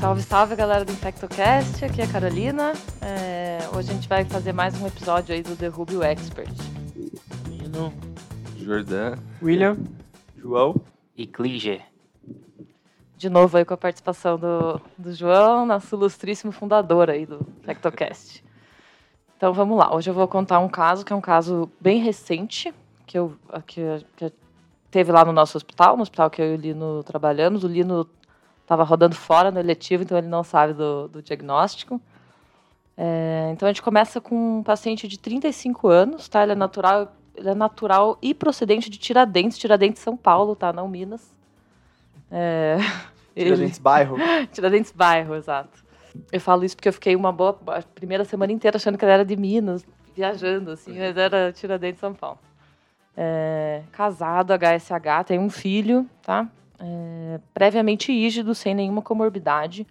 Salve, salve galera do InfectoCast, aqui é a Carolina. É, hoje a gente vai fazer mais um episódio aí do The Rubio Expert. Nino, Jordan, William, João e Klinger. De novo aí com a participação do, do João, nosso ilustríssimo fundador aí do InfectoCast. Então vamos lá, hoje eu vou contar um caso que é um caso bem recente, que eu que, que teve lá no nosso hospital, no hospital que eu e o Lino trabalhamos. O Lino estava rodando fora no eletivo, então ele não sabe do, do diagnóstico. É, então a gente começa com um paciente de 35 anos, tá? Ele é natural, ele é natural e procedente de Tiradentes, Tiradentes São Paulo, tá? Não Minas. É, Tiradentes ele... bairro. Tiradentes bairro, exato. Eu falo isso porque eu fiquei uma boa a primeira semana inteira achando que ele era de Minas, viajando assim, mas era Tiradentes São Paulo. É, casado, HSH, tem um filho, tá? É, previamente rígido, sem nenhuma comorbidade.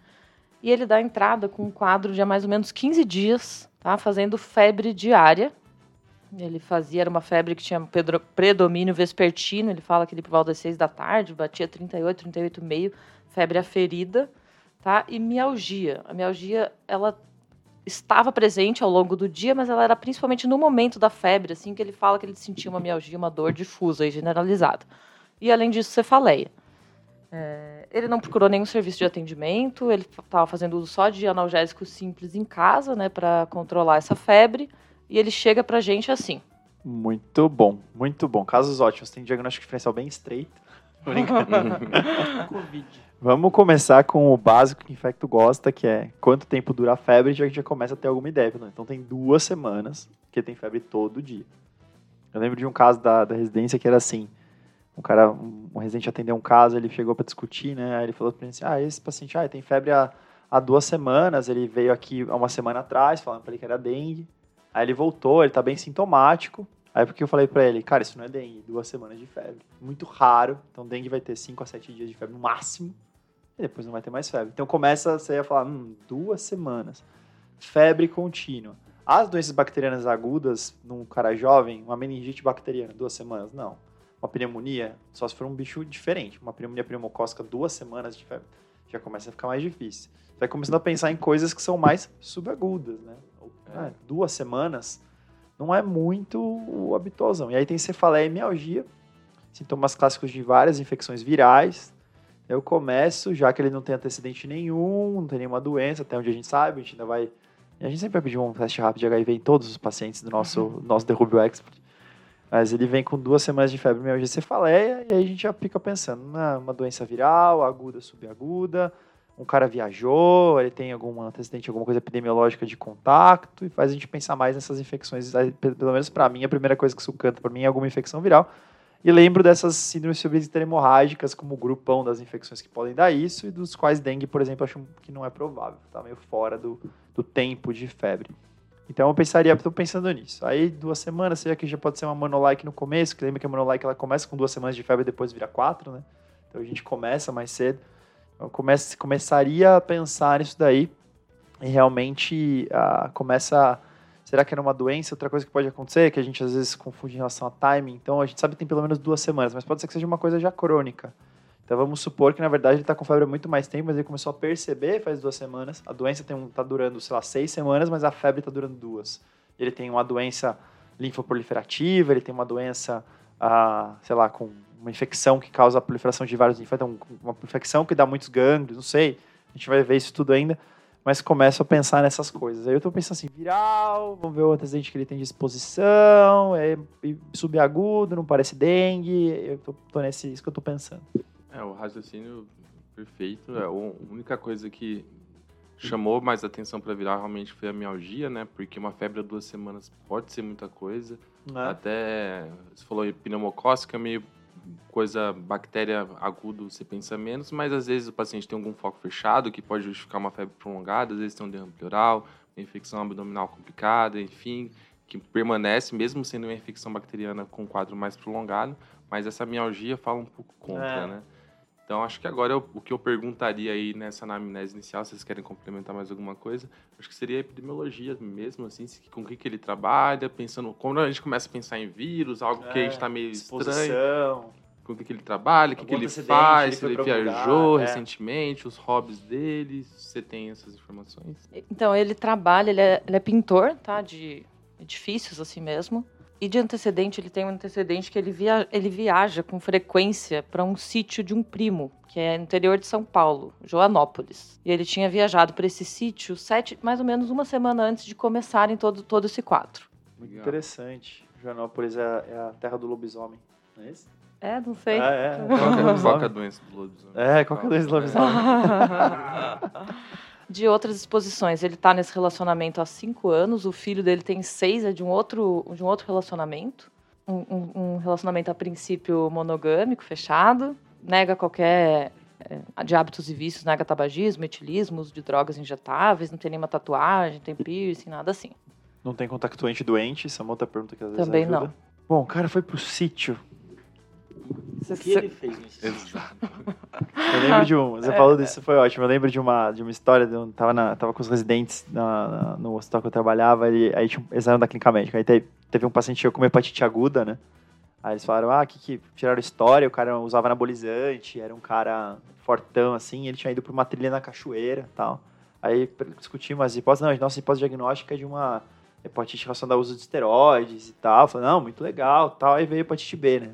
E ele dá entrada com um quadro de há mais ou menos 15 dias, tá? fazendo febre diária. Ele fazia, era uma febre que tinha predomínio vespertino, ele fala que ele por volta das 6 da tarde, batia 38, 38,5, febre aferida, tá? E mialgia. A mialgia, ela estava presente ao longo do dia, mas ela era principalmente no momento da febre, assim, que ele fala que ele sentia uma mialgia, uma dor difusa e generalizada. E além disso, cefaleia. É, ele não procurou nenhum serviço de atendimento, ele estava fazendo uso só de analgésicos simples em casa, né, para controlar essa febre, e ele chega para a gente assim. Muito bom, muito bom. Casos ótimos, tem diagnóstico diferencial bem estreito. Covid. Vamos começar com o básico que o infecto gosta, que é quanto tempo dura a febre, já que já começa a ter alguma ideia. Né? Então tem duas semanas que tem febre todo dia. Eu lembro de um caso da, da residência que era assim, um cara, um, residente atendeu um caso, ele chegou para discutir, né? Aí ele falou para mim assim, ah, esse paciente, ah, tem febre há, há duas semanas, ele veio aqui há uma semana atrás, falando para ele que era dengue. Aí ele voltou, ele tá bem sintomático. Aí porque eu falei para ele, cara, isso não é dengue, duas semanas de febre. Muito raro, então dengue vai ter 5 a 7 dias de febre no máximo, e depois não vai ter mais febre. Então começa você a falar, hum, duas semanas, febre contínua. As doenças bacterianas agudas num cara jovem, uma meningite bacteriana, duas semanas, não uma pneumonia, só se for um bicho diferente. Uma pneumonia pneumocócica, duas semanas de febre, já começa a ficar mais difícil. Você vai começando a pensar em coisas que são mais subagudas, né? É. Ah, duas semanas não é muito habitualzão. E aí tem cefaleia e mialgia, sintomas clássicos de várias infecções virais. Eu começo, já que ele não tem antecedente nenhum, não tem nenhuma doença, até onde a gente sabe, a gente ainda vai. A gente sempre vai pedir um teste rápido de HIV em todos os pacientes do nosso, uhum. nosso Derrubio Expert. Mas ele vem com duas semanas de febre, mialgia cefaleia, e aí a gente já fica pensando, na uma doença viral, aguda, subaguda, um cara viajou, ele tem algum antecedente, alguma coisa epidemiológica de contato, e faz a gente pensar mais nessas infecções. Pelo menos para mim, a primeira coisa que isso canta para mim é alguma infecção viral. E lembro dessas síndromes febris interhemorrágicas como o grupão das infecções que podem dar isso, e dos quais dengue, por exemplo, acho que não é provável, está meio fora do, do tempo de febre. Então eu pensaria, estou pensando nisso. Aí duas semanas, seja que já pode ser uma monolike no começo, que lembra que a monolike ela começa com duas semanas de febre e depois vira quatro, né? Então a gente começa mais cedo. Eu comece, começaria a pensar nisso daí e realmente uh, começa. Será que era uma doença? Outra coisa que pode acontecer, que a gente às vezes confunde em relação a timing. Então a gente sabe que tem pelo menos duas semanas, mas pode ser que seja uma coisa já crônica. Então vamos supor que na verdade ele está com febre há muito mais tempo, mas ele começou a perceber faz duas semanas. A doença está durando, sei lá, seis semanas, mas a febre está durando duas. Ele tem uma doença linfoproliferativa, ele tem uma doença, ah, sei lá, com uma infecção que causa a proliferação de vários linfócitos, então, uma infecção que dá muitos gânglios, não sei. A gente vai ver isso tudo ainda, mas começo a pensar nessas coisas. Aí eu estou pensando assim, viral, vamos ver o antecedente que ele tem de exposição, é subagudo, não parece dengue. Eu tô, tô nesse, isso que eu estou pensando. É, o raciocínio perfeito. É, a única coisa que chamou mais atenção para virar realmente foi a mialgia, né? Porque uma febre de duas semanas pode ser muita coisa. É. Até, você falou pneumocócica, meio coisa, bactéria aguda, você pensa menos, mas às vezes o paciente tem algum foco fechado que pode justificar uma febre prolongada, às vezes tem um derrame pleural, uma infecção abdominal complicada, enfim, que permanece mesmo sendo uma infecção bacteriana com um quadro mais prolongado, mas essa mialgia fala um pouco contra, é. né? Então, acho que agora eu, o que eu perguntaria aí nessa anamnese inicial, se vocês querem complementar mais alguma coisa, acho que seria a epidemiologia mesmo, assim, com o que, que ele trabalha, pensando, como a gente começa a pensar em vírus, algo é, que a gente está meio exposição. estranho. com o que, que ele trabalha, o que, que ele faz, ele se ele algum viajou lugar, é. recentemente, os hobbies dele. Você tem essas informações? Então, ele trabalha, ele é, ele é pintor, tá? De edifícios, assim mesmo. E de antecedente, ele tem um antecedente que ele, via, ele viaja com frequência para um sítio de um primo, que é no interior de São Paulo, Joanópolis. E ele tinha viajado para esse sítio sete, mais ou menos uma semana antes de começarem todo, todo esse quadro. Muito Legal. interessante. Joanópolis é, é a terra do lobisomem, não é isso? É, não sei. Ah, é. Qual que é- é a doença do lobisomem? É, qual que é a doença do lobisomem? de outras exposições. Ele tá nesse relacionamento há cinco anos, o filho dele tem seis, é de um outro, de um outro relacionamento. Um, um- um relacionamento a princípio monogâmico, fechado, nega qualquer é, de hábitos e vícios, nega tabagismo, etilismo, uso de drogas injetáveis, não tem nenhuma tatuagem, tem piercing, nada assim. Não tem contactuante doente? Isso é uma outra pergunta que às vezes Também ajuda. não. Bom, o cara foi pro sítio. O que ele fez nesse sítio? Eu lembro de um. Você falou disso, foi ótimo. Eu lembro de uma, de uma história. De um, tava, na, tava com os residentes na, na- no hospital que eu trabalhava. E, aí tinha, um- eles eram da clínica médica. Aí teve, teve um paciente com uma hepatite aguda, né? Aí eles falaram: ah, que, que tiraram história. O cara usava anabolizante, era um cara fortão, assim. Ele tinha ido pra uma trilha na cachoeira e tal. Aí discutimos as hipóteses. Não, a nossa hipótese diagnóstica é de uma hepatite relacionada ao uso de esteroides e tal. Falei: não, muito legal tal. Aí veio hepatite B, né?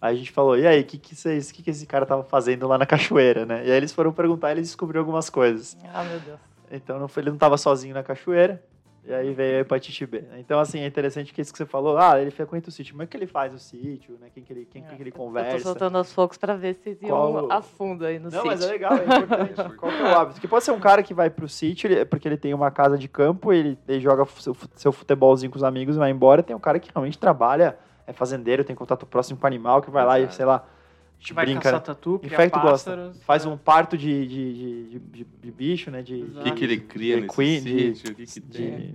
Aí a gente falou, e aí, o que, que, vocês- que, que esse cara tava fazendo lá na cachoeira, né? E aí eles foram perguntar e eles descobriram algumas coisas. Ah, meu Deus. Então não foi- ele não tava sozinho na cachoeira, e aí veio a hepatite B. Então, assim, é interessante que isso que você falou, ah, ele frequenta o sítio, mas o que ele faz no sítio, né? Quem que ele, quem, quem que ele É, Eu tô conversa. soltando aos focos para ver se iam Qual- a fundo aí no Não, sítio. mas é legal, é importante. Qual que é o hábito? Porque pode ser um cara que vai pro sítio, porque ele tem uma casa de campo, ele, ele joga seu, seu futebolzinho com os amigos e vai embora. Tem um cara que realmente trabalha, é fazendeiro, tem contato próximo com o animal, que vai lá e, Exato. sei lá, A gente vai brinca, caçar né? tatu, criar Infecto gosta. pássaros. faz é. um parto de, de, de, de, de- de bicho, né? De, O que, que ele cria de nesse queen, de- sítio? Que, que tem? de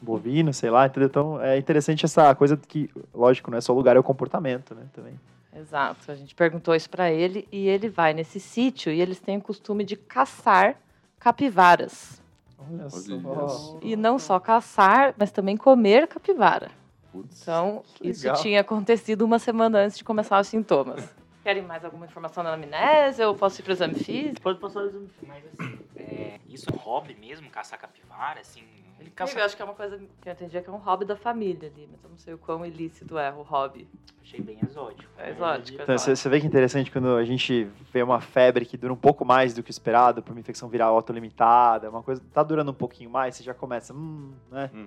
bovino, sei lá, entendeu? Então é interessante essa coisa que, lógico, não é só o lugar, é o comportamento, né? Também. Exato. A gente perguntou isso para ele e ele vai nesse sítio e eles têm o costume de caçar capivaras. Olha só. E não só caçar, mas também comer capivara. Putz. Então, isso legal. tinha acontecido uma semana antes de começar os sintomas. Querem mais alguma informação na amnésia ou posso ir para o exame físico? Pode passar o exame. Mas assim, é, isso é um hobby mesmo, caçar capivara, assim. Ele Eu caça. acho que é uma coisa que eu entendi que é um hobby da família ali, mas eu não sei o quão ilícito é o hobby. Achei bem exótico. É exótico. Então, você exótico. você vê que é interessante quando a gente vê uma febre que dura um pouco mais do que o esperado, por uma infecção viral autolimitada, uma coisa tá durando um pouquinho mais, você já começa, hum, né? Hum.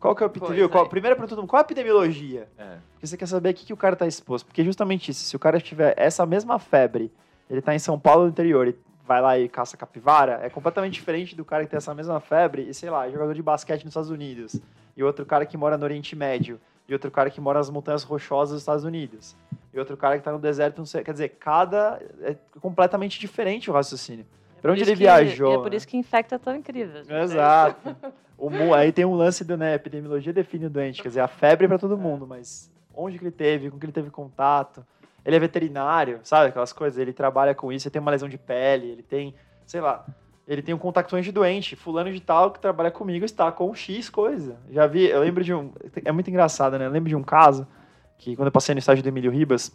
Qual que é o Pois viu? Qual, primeira pergunta, mundo, qual é a epidemiologia? É. Porque você quer saber o que, que o cara tá exposto. Porque justamente isso, se o cara tiver essa mesma febre, ele tá em São Paulo no interior e vai lá e caça capivara, é completamente diferente do cara que tem essa mesma febre e, sei lá, é jogador de basquete nos Estados Unidos. E outro cara que mora no Oriente Médio. E outro cara que mora nas montanhas rochosas dos Estados Unidos. E outro cara que tá no deserto, não sei. Quer dizer, cada. É completamente diferente o raciocínio. É pra onde ele que- viajou, é por né? isso que infecta tão incrível. Exato. O aí tem um lance do, né, epidemiologia define o doente, quer dizer, a febre é pra todo mundo, mas onde que ele teve, com que ele teve contato. Ele é veterinário, sabe aquelas coisas, ele trabalha com isso, ele tem uma lesão de pele, ele tem, sei lá, ele tem um contactuante doente, fulano de tal que trabalha comigo está com X coisa. Já vi, eu lembro de um, é muito engraçado, né? Eu lembro de um caso que quando eu passei no estágio do Emílio Ribas,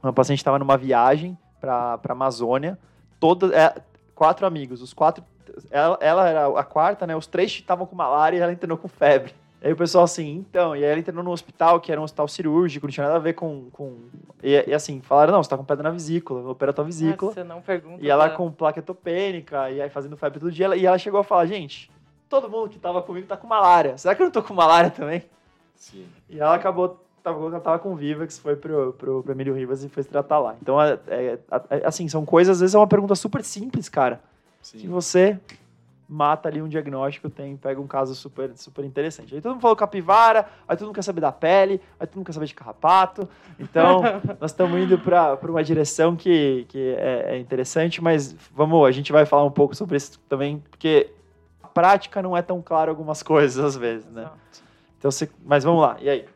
uma paciente estava numa viagem para a Amazônia, toda, é, quatro amigos, os quatro ela, ela era a quarta, né? Os três estavam com malária e ela internou com febre. Aí o pessoal assim, então, e aí ela internou no hospital, que era um hospital cirúrgico, não tinha nada a ver com. com... E, e assim, falaram, não, você tá com pedra na vesícula, vou operar tua vesícula. Você não pergunta. E ela pra- com placa etopênica, e aí fazendo febre todo dia. ela- E ela chegou a falar, gente, todo mundo que tava comigo tá com malária. Será que eu não tô com malária também? Sim. E ela acabou, tava, ela tava com Vivax, foi pro, pro, pro Emílio Rivas e foi se tratar lá. Então, é, é- é- assim, são coisas, às vezes é uma pergunta super simples, cara que Sim. você mata ali um diagnóstico, tem, pega um caso super, super interessante. Aí todo mundo falou capivara, aí todo mundo quer saber da pele, aí todo mundo quer saber de carrapato. Então, nós estamos indo para uma direção que, que é, é interessante, mas vamos, a gente vai falar um pouco sobre isso também, porque a prática não é tão clara algumas coisas às vezes, né? Então, você, mas vamos lá, e aí?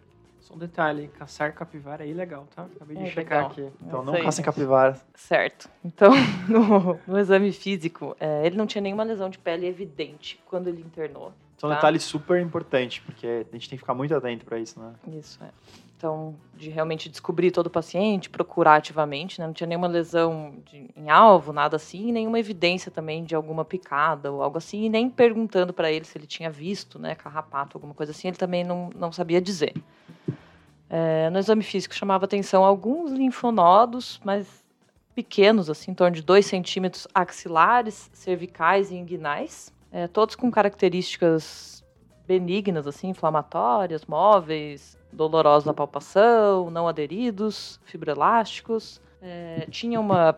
Um detalhe, caçar capivara é ilegal, tá? Acabei de É, checar legal. aqui. Então, Isso não caçem capivara. Certo. Então, no, no exame físico, é, ele não tinha nenhuma lesão de pele evidente quando ele internou. Isso é um Tá. detalhe super importante, porque a gente tem que ficar muito atento para isso, né? Isso é. Então, de realmente descobrir todo o paciente, procurar ativamente, né? Não tinha nenhuma lesão de, em alvo, nada assim, nenhuma evidência também de alguma picada ou algo assim, e nem perguntando para ele se ele tinha visto, né, carrapato, alguma coisa assim, ele também não, não sabia dizer. É, no exame físico chamava atenção alguns linfonodos, mas pequenos, assim, em torno de 2 centímetros axilares, cervicais e inguinais, é, todos com características benignas, assim, inflamatórias, móveis, dolorosos na palpação, não aderidos, fibroelásticos. É, tinha uma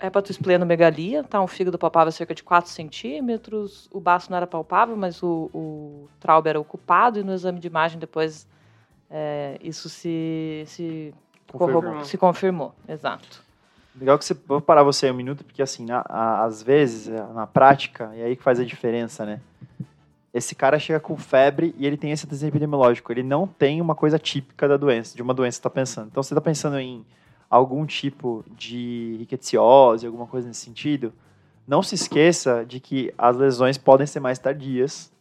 hepatosplenomegalia, tá? Um fígado palpável cerca de 4 centímetros, o baço não era palpável, mas o, o traube era ocupado, e no exame de imagem depois é, isso se, se confirmou. se confirmou. Exato. Legal que você. Vou parar você um minuto, porque assim, na, a, às vezes, é, na prática, e aí que faz a diferença, né? Esse cara chega com febre e ele tem esse desenho epidemiológico. Ele não tem uma coisa típica da doença, de uma doença que você está pensando. Então, você está pensando em algum tipo de rickettsiose, alguma coisa nesse sentido, não se esqueça de que as lesões podem ser mais tardias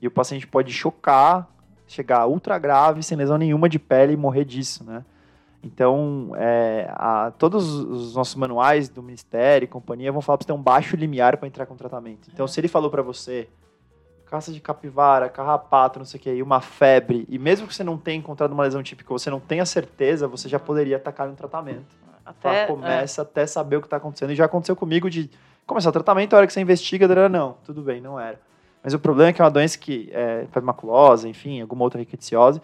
e o paciente pode chocar, chegar ultra grave, sem lesão nenhuma de pele e morrer disso, né? Então, é, a, todos os nossos manuais do Ministério e companhia vão falar para você ter um baixo limiar para entrar com tratamento. Então, se ele falou para você caça de capivara, carrapato, não sei o que, e uma febre, e mesmo que você não tenha encontrado uma lesão típica, você não tenha certeza, você já poderia atacar no tratamento. Até então, começa é. até saber o que está acontecendo. E já aconteceu comigo de começar o tratamento, a hora que você investiga, não, tudo bem, não era. Mas o problema é que é uma doença que é maculosa, enfim, alguma outra rickettsiose,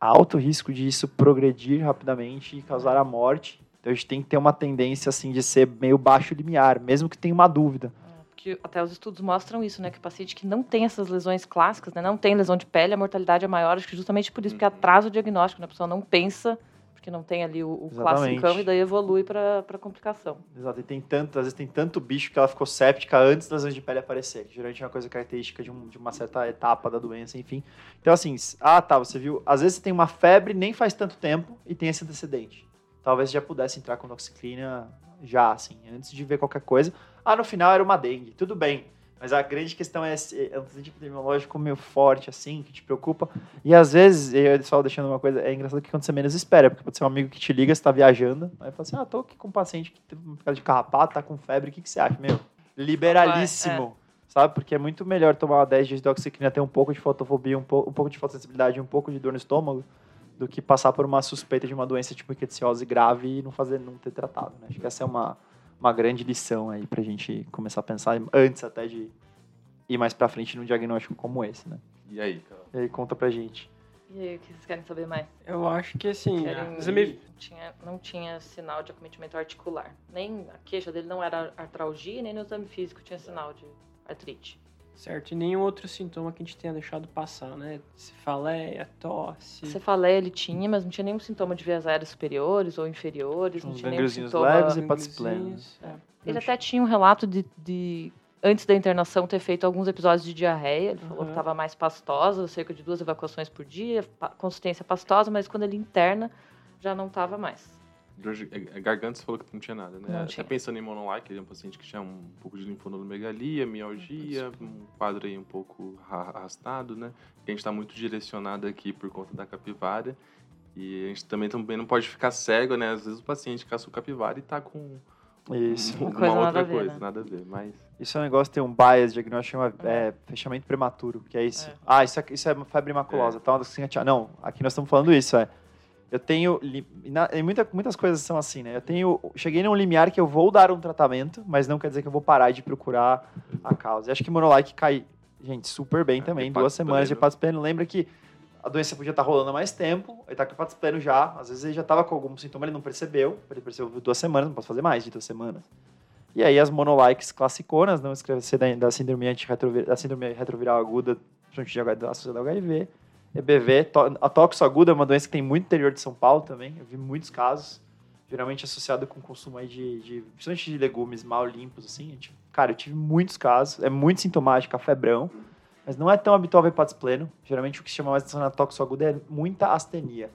alto risco de isso progredir rapidamente e causar a morte. Então a gente tem que ter uma tendência assim de ser meio baixo limiar, mesmo que tenha uma dúvida. É, porque até os estudos mostram isso, né? Que o paciente que não tem essas lesões clássicas, né, não tem lesão de pele, a mortalidade é maior, acho que justamente por isso, porque uhum. atrasa o diagnóstico, né? A pessoa não pensa porque não tem ali o, o classicão e daí evolui para complicação. Exato, e tem tanto, às vezes tem tanto bicho que ela ficou séptica antes das lesões de pele aparecer, que geralmente é uma coisa característica de, um, de, uma certa etapa da doença, enfim. Então, assim, ah, tá, você viu, às vezes você tem uma febre nem faz tanto tempo e tem esse antecedente. Talvez já pudesse entrar com doxiclina já, assim, antes de ver qualquer coisa. Ah, no final era uma dengue, tudo bem mas a grande questão é esse antecedente epidemiológico meio forte, assim, que te preocupa. E às vezes, eu só deixando uma coisa, é engraçado que quando você menos espera, porque pode ser um amigo que te liga, você tá viajando, aí fala assim, ah, tô aqui com um paciente que teve uma de carrapato, tá com febre, o que, que você acha? Meu, liberalíssimo. É. Sabe? Porque é muito melhor tomar 10 dias de oxiclina, ter um pouco de fotofobia, um, pouco, um pouco de fotossensibilidade, um pouco de dor no estômago, do que passar por uma suspeita de uma doença tipo rickettsiose grave e não fazer, não ter tratado. Né? Acho que essa é uma, uma grande lição aí pra gente começar a pensar antes até de ir mais pra frente num diagnóstico como esse, né? E aí, Carol? E aí, conta pra gente. E aí, o que vocês querem saber mais? Eu acho que assim, Querem... exame... tinha, não tinha sinal de acometimento articular. Nem a queixa dele não era artralgia, nem no exame físico tinha sinal de artrite. Certo, e nenhum outro sintoma que a gente tenha deixado passar, né? Cefaleia, tosse. Cefaleia ele tinha, mas não tinha nenhum sintoma de vias aéreas superiores ou inferiores. Uns não tinha nenhum sintoma... leves e. É. Ele até tinha um relato de, de, antes da internação, ter feito alguns episódios de diarreia. Ele uhum. falou que estava mais pastosa, cerca de duas evacuações por dia, consistência pastosa, mas quando ele interna, já não estava mais. É, é, garganta, você falou que não tinha nada, né? Não Até pensando em monolike, ele é um paciente que tinha um pouco de linfonodomegalia, mialgia, um quadro aí um pouco arrastado, né? a gente está muito direcionado aqui por conta da capivara. E a gente também, também não pode ficar cego, né? Às vezes o paciente caça o capivara e está com isso. Uma, uma outra coisa, ver, né? nada a ver, mas... Isso é um negócio, tem um bias diagnóstico, chama é, fechamento prematuro, que é isso. É. Ah, isso é, isso é febre maculosa, é. tá? Não, aqui nós estamos falando isso, é. Eu tenho, e muita, muitas coisas são assim, né? Eu tenho, cheguei num limiar que eu vou dar um tratamento, mas não quer dizer que eu vou parar de procurar a causa. E acho que monolike cai, gente, super bem é, também, duas semanas de pato Lembra que a doença podia estar rolando há mais tempo, ele está com o plano já, às vezes ele já estava com algum sintoma, ele não percebeu, ele percebeu duas semanas, não posso fazer mais de duas semanas. E aí as monolikes classiconas, não escrever da, da síndrome antirretroviral, da síndrome retroviral aguda, principalmente associada ao HIV, EBV, a toxo aguda é uma doença que tem muito interior de São Paulo também, eu vi muitos casos, geralmente associado com consumo aí de, de principalmente de legumes mal limpos, assim, gente, cara, eu tive muitos casos, é muito sintomático, a febrão, mas não é tão habitual ver patos pleno. Geralmente o que se chama mais atenção na toxo aguda é muita astenia.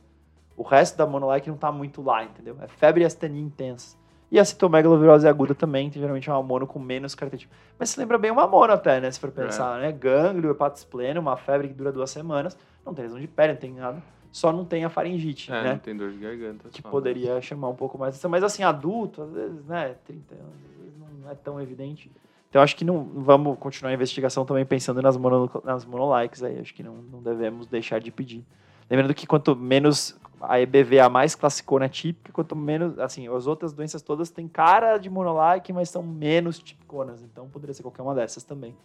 O resto da monolike não está muito lá, entendeu? É febre e astenia intensa. E a citomegalovirose aguda também, que geralmente é uma mono com menos características. Mas se lembra bem uma mono até, né? Se for pensar, é. né? Gânglio, hepatos pleno, uma febre que dura duas semanas. Não tem lesão de pele, não tem nada. só não tem a faringite, É, né? não tem dor de garganta. que só, poderia chamar um pouco mais atenção. Mas assim, adulto, às vezes, né, 30 anos, às vezes não é tão evidente. Então acho que não vamos continuar a investigação também pensando nas, mono, nas monolikes aí. Acho que não, não devemos deixar de pedir. Lembrando que quanto menos a EBV é a mais classicona típica, quanto menos, assim, as outras doenças todas têm cara de monolike, mas são menos tipiconas. Então poderia ser qualquer uma dessas também.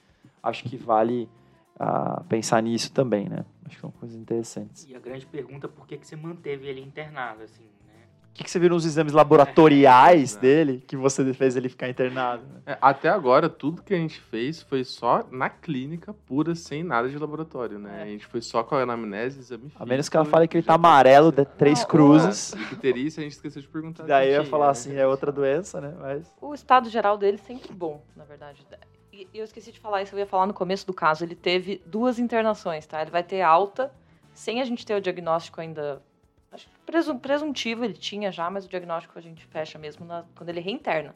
Acho que vale ah, pensar nisso também, né? Acho que são coisas interessantes. E a grande pergunta é por que, que você manteve ele internado, assim, né? O que, que você viu nos exames laboratoriais É. dele que você fez ele ficar internado? né? É, até agora, tudo que a gente fez foi só na clínica pura, sem nada de laboratório, né? É. A gente foi só com a anamnese, exame A menos físico, que ela fale que ele já tá amarelo, de três Não, cruzes. É, icterícia, a gente esqueceu de perguntar. Daí eu ia falar tinha, assim, né? é outra doença, né? Mas. O estado geral dele sempre bom, na verdade. E e eu esqueci de falar isso, eu ia falar no começo do caso. Ele teve duas internações, tá? Ele vai ter alta, sem a gente ter o diagnóstico ainda. Acho que presu- presuntivo ele tinha já, mas o diagnóstico a gente fecha mesmo na- quando ele reinterna.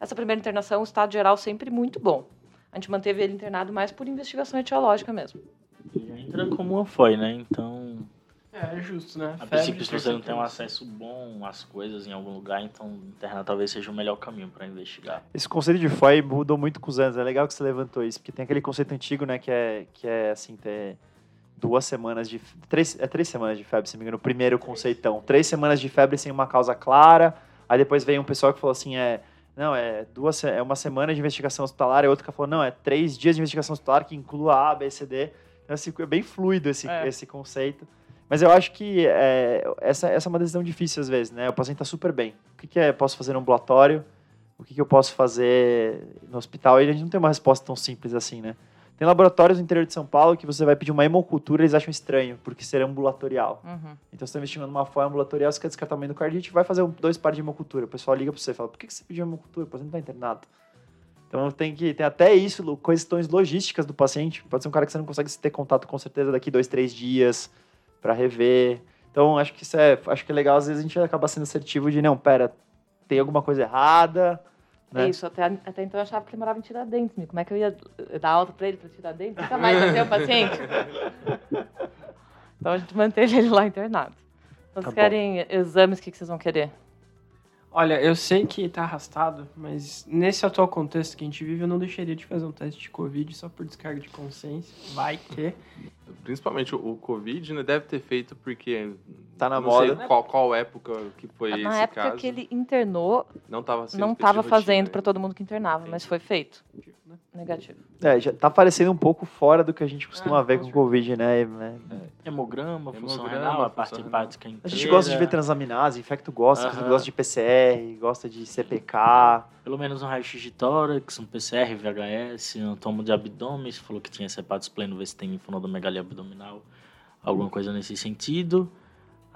Essa primeira internação, o estado geral sempre muito bom. A gente manteve ele internado mais por investigação etiológica mesmo. Ele entra como uma foi, né? Então, É, é justo, né? a Febre, princípio, se você não tem um acesso bom às coisas em algum lugar, então internar talvez seja o melhor caminho para investigar. Esse conceito de FOI mudou muito com os anos. É legal que você levantou isso, porque tem aquele conceito antigo, né? Que é, que é assim, ter duas semanas de. Três, é três semanas de febre, se não me engano, o primeiro conceitão. Três semanas de febre sem uma causa clara. Aí depois veio um pessoal que falou assim: é. Não, é duas, é uma semana de investigação hospitalar, e outro que falou, não, é três dias de investigação hospitalar que inclua A, B, C, D. Então, assim, é bem fluido esse, É. esse conceito. Mas eu acho que é, essa, essa é uma decisão difícil às vezes, né? O paciente está super bem. O que, que é, posso fazer no ambulatório? O que, que eu posso fazer no hospital? E a gente não tem uma resposta tão simples assim, né? Tem laboratórios no interior de São Paulo que você vai pedir uma hemocultura eles acham estranho, porque ser ambulatorial. Uhum. Então você está investigando numa foia ambulatorial, você quer descartar uma endocardite, vai fazer um- dois pares de hemocultura. O pessoal liga para você e fala, por que, que você pediu hemocultura? O paciente não está internado. Então tem que tem até isso, questões logísticas do paciente. Pode ser um cara que você não consegue ter contato com certeza daqui dois, três dias para rever. Então acho que isso é, acho que é legal. Às vezes a gente acaba sendo assertivo de não, pera, tem alguma coisa errada. Né? isso, até, até então eu achava que ele morava em Tiradentes. né? Como é que eu ia dar alta pra ele pra Tiradentes? Nunca mais vai ter o paciente. Então a gente manteve ele lá internado. Tá vocês bom. querem exames, o que que vocês vão querer? Olha, eu sei que tá arrastado, mas nesse atual contexto que a gente vive, eu não deixaria de fazer um teste de Covid só por descarga de consciência. Vai que. Principalmente o, Covid, né? Deve ter feito porque. Tá na não moda. Sei qual, qual época que foi Na esse época caso. que ele internou, Não estava sendo não rotina, fazendo né? para todo mundo que internava, mas Entendi. foi feito. Né? Negativo. É, já tá parecendo um pouco fora do que a gente costuma Ah, ver com o Covid, né? É, Hemograma, função Hemograma, renal, a parte hepática inteira. A gente gosta de ver transaminase, infecto gosta, Aham. gosta de PCR, gosta de CPK. Pelo menos um raio-x de tórax, um PCR, VHS, um tomo de abdômen, se falou que tinha hepatos pleno, ver se tem linfonodomegalia abdominal, alguma coisa nesse sentido.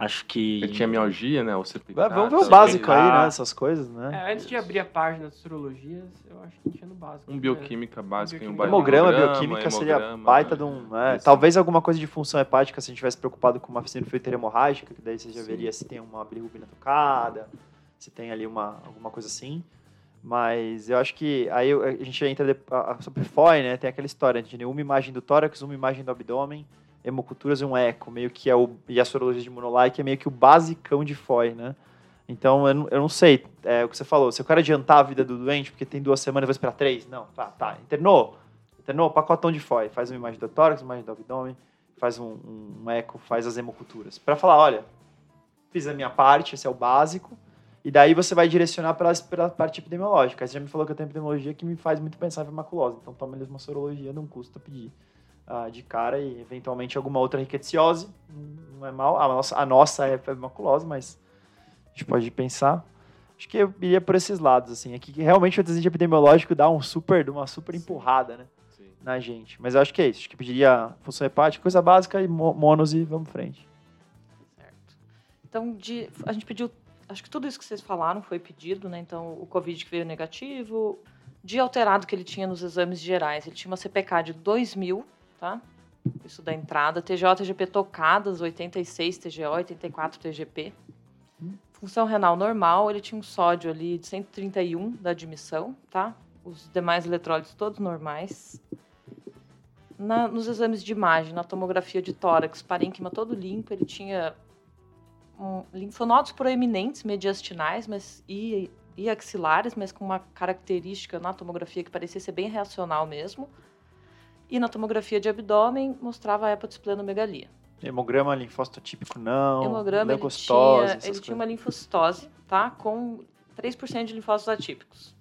Acho que... Eu tinha mialgia, né? O CPK. Vai, vamos ver o básico aí, Ah. né? Essas coisas, né? É, antes de abrir a página das sorologias, eu acho que a gente ia no básico. Um né? bioquímica básica e um Hemograma, Hemograma, hemograma, bioquímica seria hemograma, baita de né? um. é, Isso. talvez alguma coisa de função hepática, se a gente tivesse preocupado com uma síndrome hemorrágica, que daí você já Sim. veria se tem uma bilirrubina tocada, se tem ali uma, alguma coisa assim. Mas eu acho que aí a gente entra de, a, a- sobre FOI, né? Tem aquela história de uma imagem do tórax, uma imagem do abdômen, hemoculturas e um eco, meio que é o. E a sorologia de monolike é meio que o basicão de FOI, né? Então, eu não, eu não sei, é o que você falou, se eu quero adiantar a vida do doente, porque tem duas semanas, eu vou esperar três? Não, tá, tá, internou, internou, pacotão de FOI, faz uma imagem do tórax, uma imagem do abdômen, faz um, um- um eco, faz as hemoculturas. Para falar, olha, fiz a minha parte, esse é o básico, e daí você vai direcionar para a parte epidemiológica. Aí você já me falou que eu tenho epidemiologia que me faz muito pensar em farmaculose, então toma mesmo uma sorologia, não custa pedir ah, de cara e eventualmente alguma outra rickettsiose, não- não é mal, a nossa, a nossa é farmaculose, mas a gente pode pensar. Acho que eu iria por esses lados, assim. Aqui que realmente o desenho epidemiológico dá um super, uma super empurrada, né? Sim. Na gente. Mas eu acho que é isso. Acho que pediria função hepática, coisa básica e mo- monos e vamos em frente. Certo. Então, de, a gente pediu. Acho que tudo isso que vocês falaram foi pedido, né? Então, o Covid que veio negativo, de alterado que ele tinha nos exames gerais. Ele tinha uma CPK de 2.000, tá? Isso da entrada. TGO, TGP tocadas, 86 TGO, 84 TGP. Função renal normal, ele tinha um sódio ali de 131 da admissão, tá? Os demais eletrólitos todos normais. na- nos exames de imagem, na tomografia de tórax, parênquima todo limpo, ele tinha um, linfonodos proeminentes mediastinais mas, e, e axilares, mas com uma característica na tomografia que parecia ser bem reacional mesmo. E na tomografia de abdômen mostrava a hepatosplenomegalia. Hemograma linfócito típico não. hemograma ele leucocitose, tinha, ele tinha uma linfocitose, tá? Com 3% de linfócitos atípicos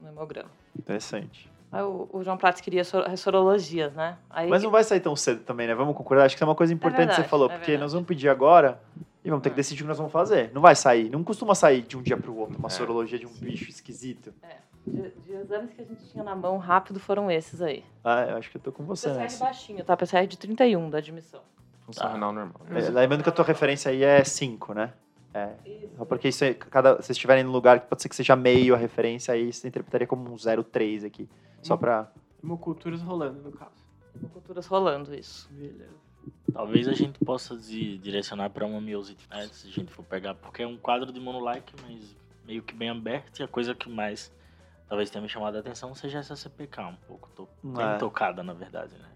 no hemograma. Interessante. Aí o, o João Prats queria sor- as sorologias, né? Aí Mas não vai sair tão cedo também, né? Vamos concordar. Acho que isso é uma coisa importante que você verdade, falou, é porque verdade. nós vamos pedir agora e vamos ter que É. decidir o que nós vamos fazer. Não vai sair. Não costuma sair de um dia pro outro uma É. sorologia de um bicho esquisito. De, de exames que a gente tinha na mão rápido foram esses aí. Ah, eu acho que eu tô com você PCR nessa. baixinho, tá? PCR de 31 da admissão. Função renal normal. É, Lembrando que a tua referência aí é 5, né? É. Só porque isso é, cada, vocês estiverem no lugar que pode ser que seja meio a referência, aí você interpretaria como um 0,3 aqui. Só pra. Hemoculturas rolando, no caso. Culturas rolando isso. Beleza. Talvez a gente possa di- direcionar para uma miosite, né, se a gente for pegar, porque é um quadro de monolike, mas meio que bem aberto, e a coisa que mais talvez tenha me chamado a atenção seja essa CPK, um pouco bem É. tocada, na verdade, né?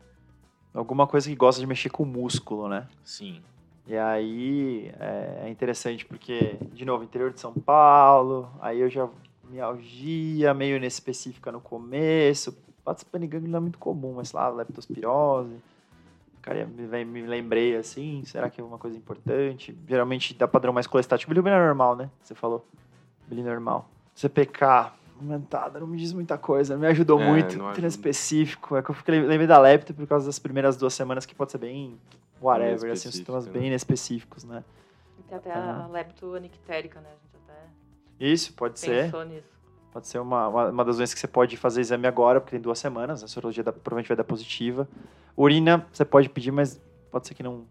Alguma coisa que gosta de mexer com o músculo, né? Sim. E aí é, é interessante porque, de novo, interior de São Paulo, aí eu já mialgia meio inespecífica no começo, participando de gangue não é muito comum, mas lá, leptospirose. Cara, me, me lembrei assim, será que é uma coisa importante? Geralmente dá padrão mais colestático. Bilirubina normal, né? Você falou. Bilirubina normal. CPK, aumentada, não me diz muita coisa, não me ajudou É, muito, muito específico. É que eu fiquei, lembrei da lepto por causa das primeiras duas semanas que pode ser bem whatever, assim, os Inespecífico, sintomas né? bem inespecíficos, né? E tem até a leptoanictérica, né? A gente até Isso, pode ser. pensou nisso. Pode ser uma, uma, uma das doenças que você pode fazer exame agora, porque tem duas semanas, a sorologia dá- provavelmente vai dar positiva. Urina, você pode pedir, mas pode ser que não,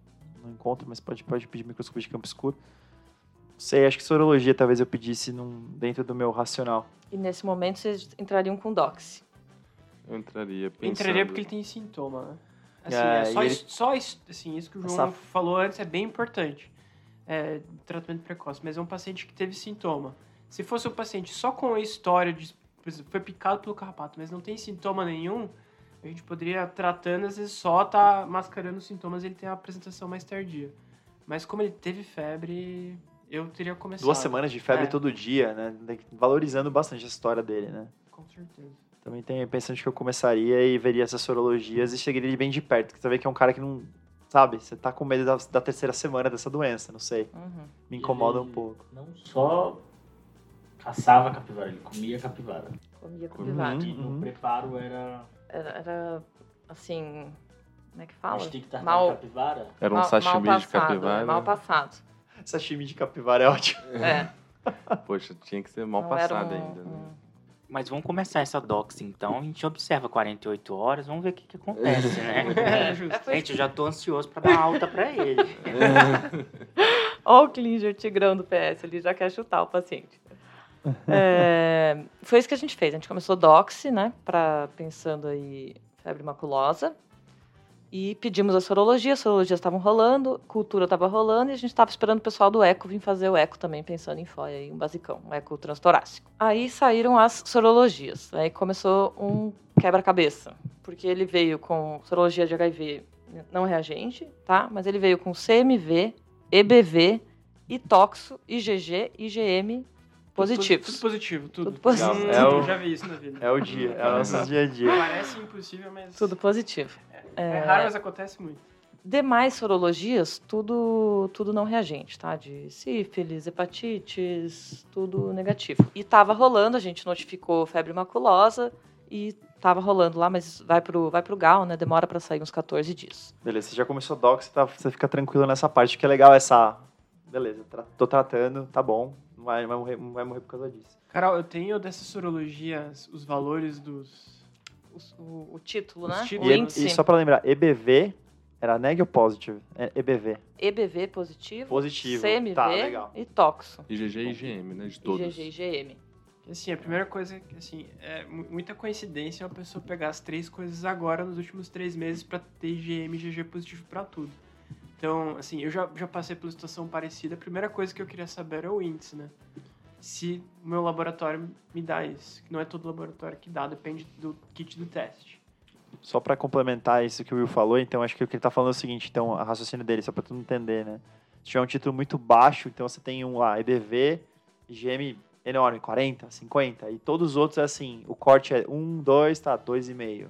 não encontre, mas pode, pode pedir microscopia de campo escuro. Sei, acho que sorologia talvez eu pedisse num, dentro do meu racional. E nesse momento vocês entrariam com doxy. Eu entraria pensando... Entraria porque ele tem sintoma, né? Assim, É, é, só, ele- isso, só isso, assim, isso que o João Essa- falou antes é bem importante. É, tratamento precoce, mas é um paciente que teve sintoma. Se fosse um paciente só com a história de exemplo, foi picado pelo carrapato, mas não tem sintoma nenhum, a gente poderia tratando, às vezes só tá mascarando os sintomas e ele tem a apresentação mais tardia. Mas como ele teve febre, eu teria começado. Duas semanas de febre É. todo dia, né? Valorizando bastante a história dele, né? Com certeza. Também tem pensando que eu começaria e veria essas sorologias e chegaria bem de perto, porque você vê que é um cara que não. Sabe, você tá com medo da, da terceira semana dessa doença, não sei. Uhum. Me incomoda um Ele pouco. Não só caçava capivara, ele comia capivara. Comia Uhum. capivara. E no preparo era Era, era, assim, como é que fala? Mal- capivara. Era um sashimi mal de passado, capivara. Mal passado. Sashimi de capivara é ótimo. É. Poxa, tinha que ser mal não era passado um- ainda. Né? Mas vamos começar essa dox, então. A gente observa 48 horas, vamos ver o que, que acontece, né? É, foi- Gente, eu já tô ansioso pra dar alta pra ele. Ó o Klinger, tigrão do PS, ele já quer chutar o paciente. É, foi isso que a gente fez. A gente começou doxy, né? Pra, pensando aí febre maculosa. E pedimos a sorologia, as sorologias estavam rolando, cultura estava rolando, e a gente estava esperando o pessoal do eco vir fazer o eco também, pensando em FOIA e um basicão, um eco transtorácico. Aí saíram as sorologias. Aí começou um quebra-cabeça, porque ele veio com sorologia de HIV não reagente, tá? Mas ele veio com CMV, EBV, Itoxo, IgG, IgM positivos. Tudo positivo, tudo. Tudo positivo. É o- Eu já vi isso na vida. É o dia, é o nosso dia a dia. Parece impossível, mas. Tudo positivo. É, raro, mas acontece muito. Demais sorologias, tudo, tudo não reagente, tá? De sífilis, hepatites, tudo negativo. E tava rolando, a gente notificou febre maculosa e tava rolando lá, mas vai pro, vai pro GAL, né? Demora para sair uns 14 dias. Beleza, você já começou doc, você, tá, você fica tranquilo nessa parte, que é legal essa. Beleza, tra- tô tratando, tá bom. Vai, vai morrer, vai morrer por causa disso. Carol, eu tenho dessas sorologias os valores dos. O, o- título, Os né? títulos. O E, índice. e só pra lembrar, EBV era neg ou positive? É EBV. EBV positivo, Positivo. CMV Tá, legal. e toxo. IgG e IgM, né? De todos. IgG e IgM. Assim, a primeira coisa que, assim, é mu- muita coincidência uma pessoa pegar as três coisas agora nos últimos três meses pra ter IgM e IgG positivo pra tudo. Então, assim, eu já, já passei por uma situação parecida. A primeira coisa que eu queria saber era o índice, né? Se o meu laboratório me dá isso. Que não é todo laboratório que dá, depende do kit do teste. só para complementar isso que o Will falou, então acho que o que ele está falando é o seguinte, então, a raciocínio dele, só para todo mundo entender, né? Se tiver um título muito baixo, então você tem um lá, EBV, IGM enorme, 40, 50, e todos os outros é assim, o corte é 1, 2, tá, 2,5,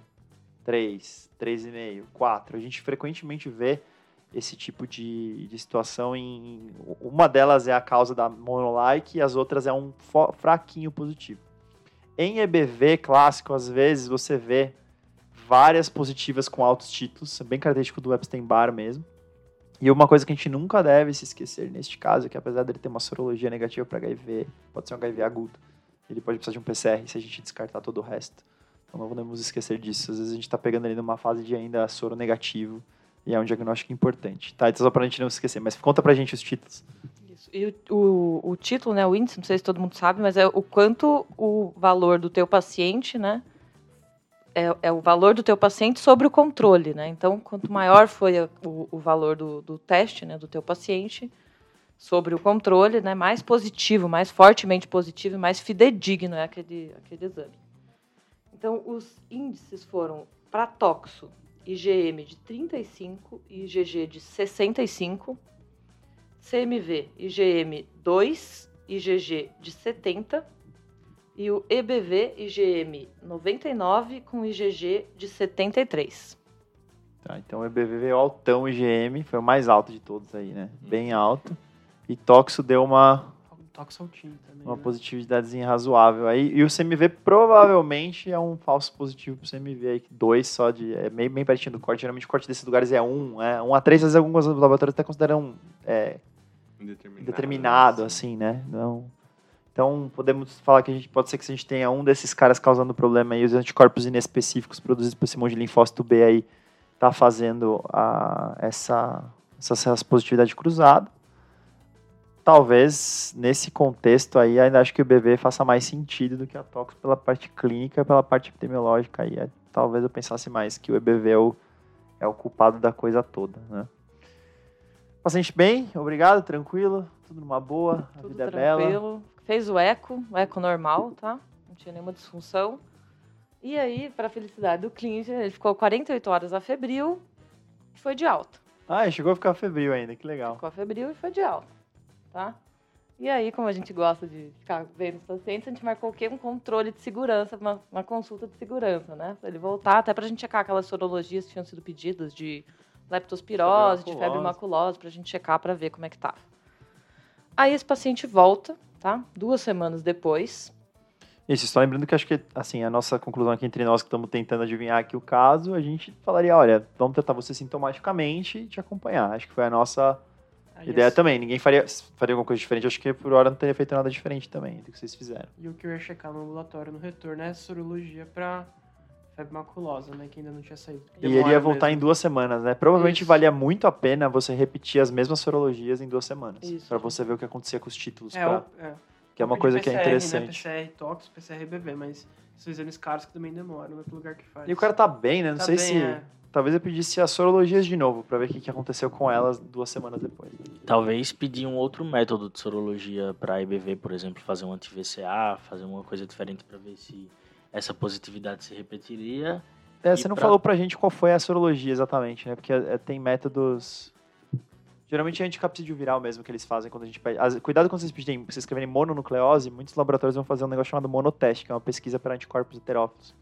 3, 3,5, 4. A gente frequentemente vê esse tipo de, de situação em... Uma delas é a causa da monolike e as outras é um fraquinho positivo. Em EBV clássico, às vezes, você vê várias positivas com altos títulos, é bem característico do Epstein-Barr mesmo. E uma coisa que a gente nunca deve se esquecer neste caso é que apesar dele ter uma sorologia negativa para HIV, pode ser um HIV agudo, ele pode precisar de um PCR se a gente descartar todo o resto. Então não podemos esquecer disso. Às vezes a gente está pegando ele numa fase de ainda soro negativo e é um diagnóstico importante. Tá, então só para a gente não esquecer. Mas conta para a gente os títulos. Isso. E o, o, título, né, o índice, não sei se todo mundo sabe, mas é o quanto o valor do teu paciente, né, é, é, o valor do teu paciente sobre o controle, né? Então, quanto maior foi o, o valor do, do, teste, né, do teu paciente sobre o controle, né, mais positivo, mais fortemente positivo, mais fidedigno é aquele, aquele exame. Então, os índices foram para toxo, IgM de 35 e IgG de 65, CMV, IgM 2, IgG de 70 e o EBV IgM 99 com IgG de 73. Tá, então o EBV veio altão IgM, foi o mais alto de todos aí, né? Uhum. Bem alto. E Toxo deu uma também, uma né? positividadezinha razoável aí. E o CMV provavelmente é um falso positivo pro CMV aí, dois só de é meio bem pertinho do corte. Geralmente o corte desses lugares é um, é um a três, às vezes alguns laboratórios até consideram é, indeterminado, indeterminado assim, né? Não então, podemos falar que a gente pode ser que a gente tenha um desses caras causando problema aí, os anticorpos inespecíficos produzidos por esse monte de linfócito B aí, tá fazendo a, essa, essa positividade cruzada. Talvez, nesse contexto aí, ainda acho que o BV faça mais sentido do que a TOX pela parte clínica e pela parte epidemiológica aí. É, talvez eu pensasse mais que o EBV é o, é o culpado da coisa toda, né? Paciente bem, obrigado, tranquilo, tudo numa boa, a tudo vida tranquilo. é bela. Fez o eco, o eco normal, tá? Não tinha nenhuma disfunção. E aí, para felicidade do cliente, ele ficou 48 horas a febril e foi de alta. Ah, chegou a ficar febril ainda, que legal. Ficou febril e foi de alta, tá? E aí, como a gente gosta de ficar vendo os pacientes, a gente marcou o quê? Um controle de segurança, uma, uma consulta de segurança, né? Pra ele voltar, até pra gente checar aquelas sorologias que tinham sido pedidas de leptospirose, de febre maculosa, pra gente checar pra ver como é que tava. Aí esse paciente volta, tá? Duas semanas depois. Isso, só lembrando que acho que, assim, a nossa conclusão aqui entre nós que estamos tentando adivinhar aqui o caso, a gente falaria, olha, vamos tratar você sintomaticamente e te acompanhar. Acho que foi a nossa ah, ideia também. Ninguém faria, faria alguma coisa diferente. Acho que por hora não teria feito nada diferente também do que vocês fizeram. E o que eu ia checar no ambulatório no retorno é a sorologia para febre maculosa, né? Que ainda não tinha saído. E ele ia voltar mesmo. em duas semanas, né? Provavelmente Isso. valia muito a pena você repetir as mesmas sorologias em duas semanas. para você ver o que acontecia com os títulos. É, pra... é. Que é uma coisa PCR, que é interessante. Né? PCR TOX, PCR BB, mas são exames caros que também demoram, é lugar que faz. E o cara tá bem, né? Não tá sei bem, se. É. Talvez eu pedisse as sorologias de novo, para ver o que aconteceu com elas duas semanas depois. Talvez pedir um outro método de sorologia para IBV, por exemplo, fazer um anti-VCA, fazer uma coisa diferente para ver se essa positividade se repetiria. É, você não pra... falou pra gente qual foi a sorologia exatamente, né? Porque é, tem métodos. Geralmente é anticapsídeo viral mesmo que eles fazem quando a gente pede. As... Cuidado quando vocês pedirem, vocês escreverem mononucleose, muitos laboratórios vão fazer um negócio chamado monoteste, que é uma pesquisa para anticorpos heterófilos.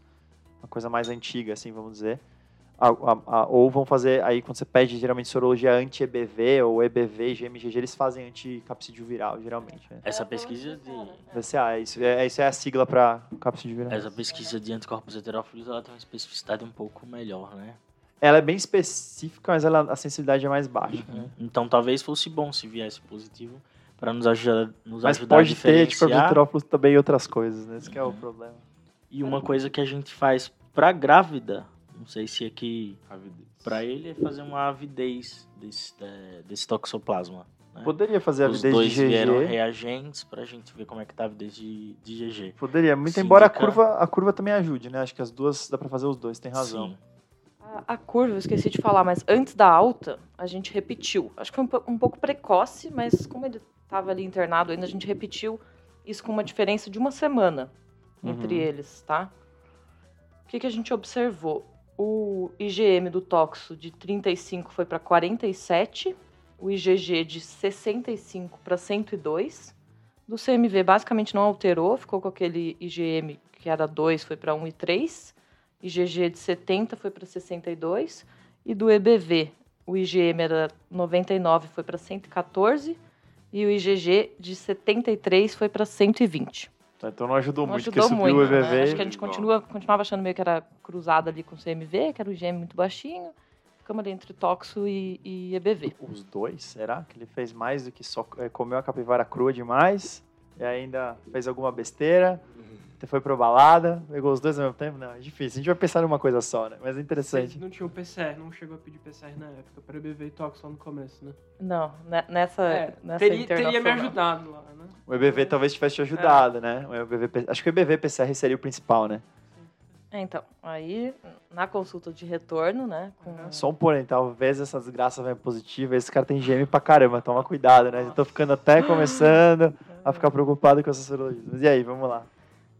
Uma coisa mais antiga, assim, vamos dizer. A, a, a, ou vão fazer, aí quando você pede geralmente sorologia anti-EBV ou EBV, GMGG, eles fazem anti-capsídeo viral, geralmente. Né? Essa pesquisa de... VCA, é isso é, isso é a sigla para capsídeo viral. Essa pesquisa de anticorpos heterófilos, ela tem uma especificidade um pouco melhor, né? Ela é bem específica, mas ela, a sensibilidade é mais baixa. Uhum. Né? Então talvez fosse bom se viesse positivo para nos ajudar, nos mas ajudar a diferenciar. Mas pode ter anticorpos heterófilos também e outras coisas, né? Esse uhum. é o uhum. problema. E uma coisa que a gente faz para grávida não sei se aqui. Para ele é fazer uma avidez desse, desse toxoplasma. Né? Poderia fazer a avidez de GG. Os dois vieram reagentes para a gente ver como é que tá a avidez de, de GG. Poderia, muito Sim, embora a curva, a curva também ajude, né? Acho que as duas, dá para fazer os dois, tem razão. Sim. A, a curva, eu esqueci de falar, mas antes da alta, a gente repetiu. Acho que foi um, um pouco precoce, mas como ele estava ali internado ainda, a gente repetiu isso com uma diferença de uma semana entre uhum. eles, tá? O que, que a gente observou? O IgM do toxo de 35 foi para 47, o IgG de 65 para 102. Do CMV basicamente não alterou, ficou com aquele IgM que era 2, foi para 1,3. IgG de 70 foi para 62. E do EBV, o IgM era 99, foi para 114. E o IgG de 73 foi para 120. Então não ajudou Não muito, ajudou porque subiu muito, o né? EBV. Acho que a gente continua, continuava achando meio que era cruzado ali com o CMV, que era o IgM muito baixinho. Ficamos ali entre toxo e, e EBV. Os dois, será? Que ele fez mais do que só é, comeu a capivara crua demais e ainda fez alguma besteira, foi pra balada, pegou os dois ao mesmo tempo? Não, é difícil. A gente vai pensar numa coisa só, né? Mas é interessante. não tinham PCR, não chegou a pedir PCR na época, para beber e tox lá no começo, né? Não, ne- nessa, É, nessa teria, teria me ajudado lá, né? O EBV talvez tivesse te ajudado, né? O EBV, acho que o EBV PCR seria o principal, né? É, então, aí na consulta de retorno, né? Com... Uhum. Só um porém, talvez essa desgraça venha positiva. Esse cara tem gêmeo pra caramba, toma cuidado, né? Eu tô ficando até começando a ficar preocupado com essas sorologias. Mas e aí, vamos lá.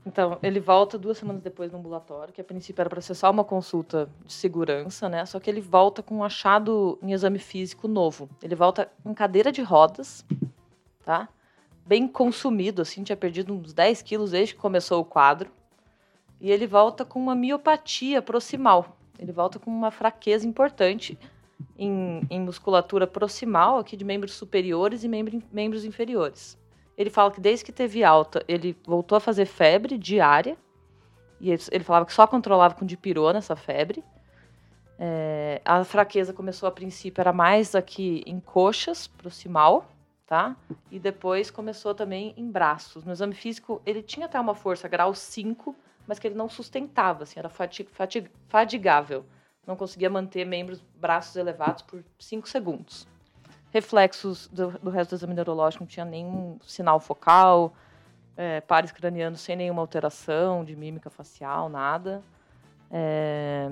Então, ele volta duas semanas depois no ambulatório, que a princípio era para ser só uma consulta de segurança, né? Só que ele volta com um achado em exame físico novo. Ele volta em cadeira de rodas, tá? Bem consumido, assim, tinha perdido uns 10 quilos desde que começou o quadro. E ele volta com uma miopatia proximal. Ele volta com uma fraqueza importante em, em musculatura proximal, aqui de membros superiores e membro- membros inferiores. Ele fala que desde que teve alta, ele voltou a fazer febre diária. E ele, ele falava que só controlava com dipirona essa febre. É, a fraqueza começou a princípio, era mais aqui em coxas, proximal, tá? E depois começou também em braços. No exame físico, ele tinha até uma força grau 5, mas que ele não sustentava, assim, era fati- fati- fadigável. Não conseguia manter membros, braços elevados por 5 segundos reflexos do, do resto do exame neurológico, não tinha nenhum sinal focal, é, pares cranianos sem nenhuma alteração de mímica facial, nada. É,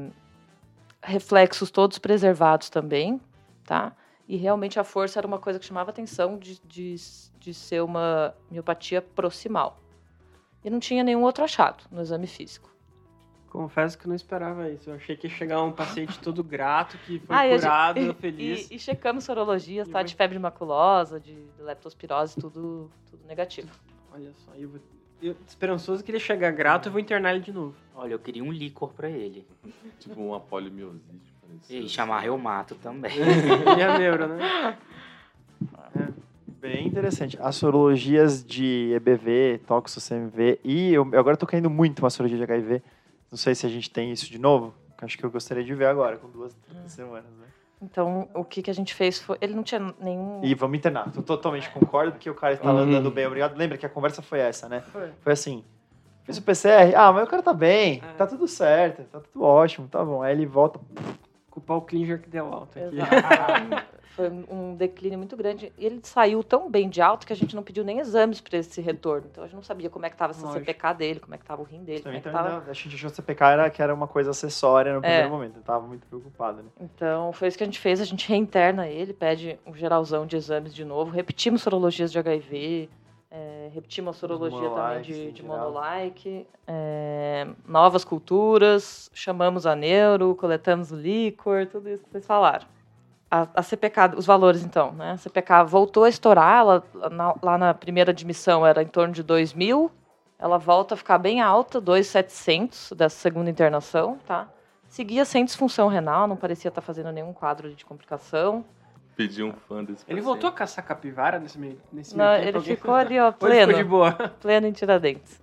reflexos todos preservados também, tá? E realmente a força era uma coisa que chamava atenção de, de, de ser uma miopatia proximal. E não tinha nenhum outro achado no exame físico. Confesso que eu não esperava isso. Eu achei que ia chegar um paciente todo grato, que foi Ah, e curado, gente- feliz. E, e checamos sorologias, E tá? vai- De febre maculosa, de, leptospirose, tudo, tudo negativo. Olha só, eu, vou- eu esperançoso que ele chegar grato, eu vou internar ele de novo. Olha, eu queria um licor pra ele. Tipo uma polimiosite. E chamar reumato também. e a neuro, né? Bem interessante. As sorologias de EBV, toxo, CMV e eu, eu agora tô caindo muito uma sorologia de HIV. Não sei se a gente tem isso de novo. que Acho que eu gostaria de ver agora, com duas três semanas, né? Então, o que, que a gente fez foi. Ele não tinha nenhum. E vamos internar. Eu totalmente concordo, porque o cara está Uhum. andando bem, obrigado. Lembra que a conversa foi essa, né? Foi. Foi assim. Fiz o PCR, ah, mas o cara tá bem, É. tá tudo certo, tá tudo ótimo, tá bom. Aí ele volta, Culpar o Klinger que deu alta aqui. Foi um declínio muito grande. E ele saiu tão bem de alto que a gente não pediu nem exames para esse retorno. Então a gente não sabia como é que estava essa Lógico. CPK dele, como é que estava o rim dele, como é que tava... não, a gente achou que o CPK era, que era uma coisa acessória no primeiro momento. Eu tava muito preocupado, né? Então foi isso que a gente fez. A gente reinterna ele, pede um geralzão de exames de novo, repetimos sorologias de HIV, é, repetimos a sorologia também de, em de monolike, é, novas culturas, chamamos a neuro, coletamos o líquor, tudo isso que vocês falaram. A, a CPK, os valores então, né? A CPK voltou a estourar, ela, na- lá na primeira admissão era em torno de 2 mil, ela volta a ficar bem alta, 2,700 dessa segunda internação, tá? Seguia sem disfunção renal, não parecia estar fazendo nenhum quadro de complicação. Pedi um fã desse Ele paciente. voltou a caçar capivara nesse meio, nesse Não, meio tempo? ele ficou fez- ali, ó, ele ficou pleno, de boa? pleno em Tiradentes.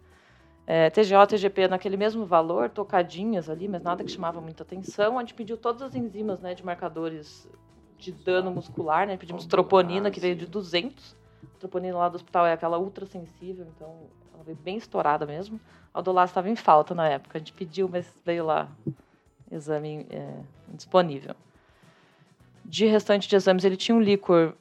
É, TGO, TGP naquele mesmo valor, tocadinhas ali, mas nada que chamava muita atenção. A gente pediu todas as enzimas né, de marcadores de dano muscular, né? Pedimos troponina, que veio de 200. A troponina lá do hospital é aquela ultra sensível, então ela veio bem estourada mesmo. A Odolase estava em falta na época, a gente pediu, mas veio lá exame é, indisponível. De restante de exames, ele tinha um líquor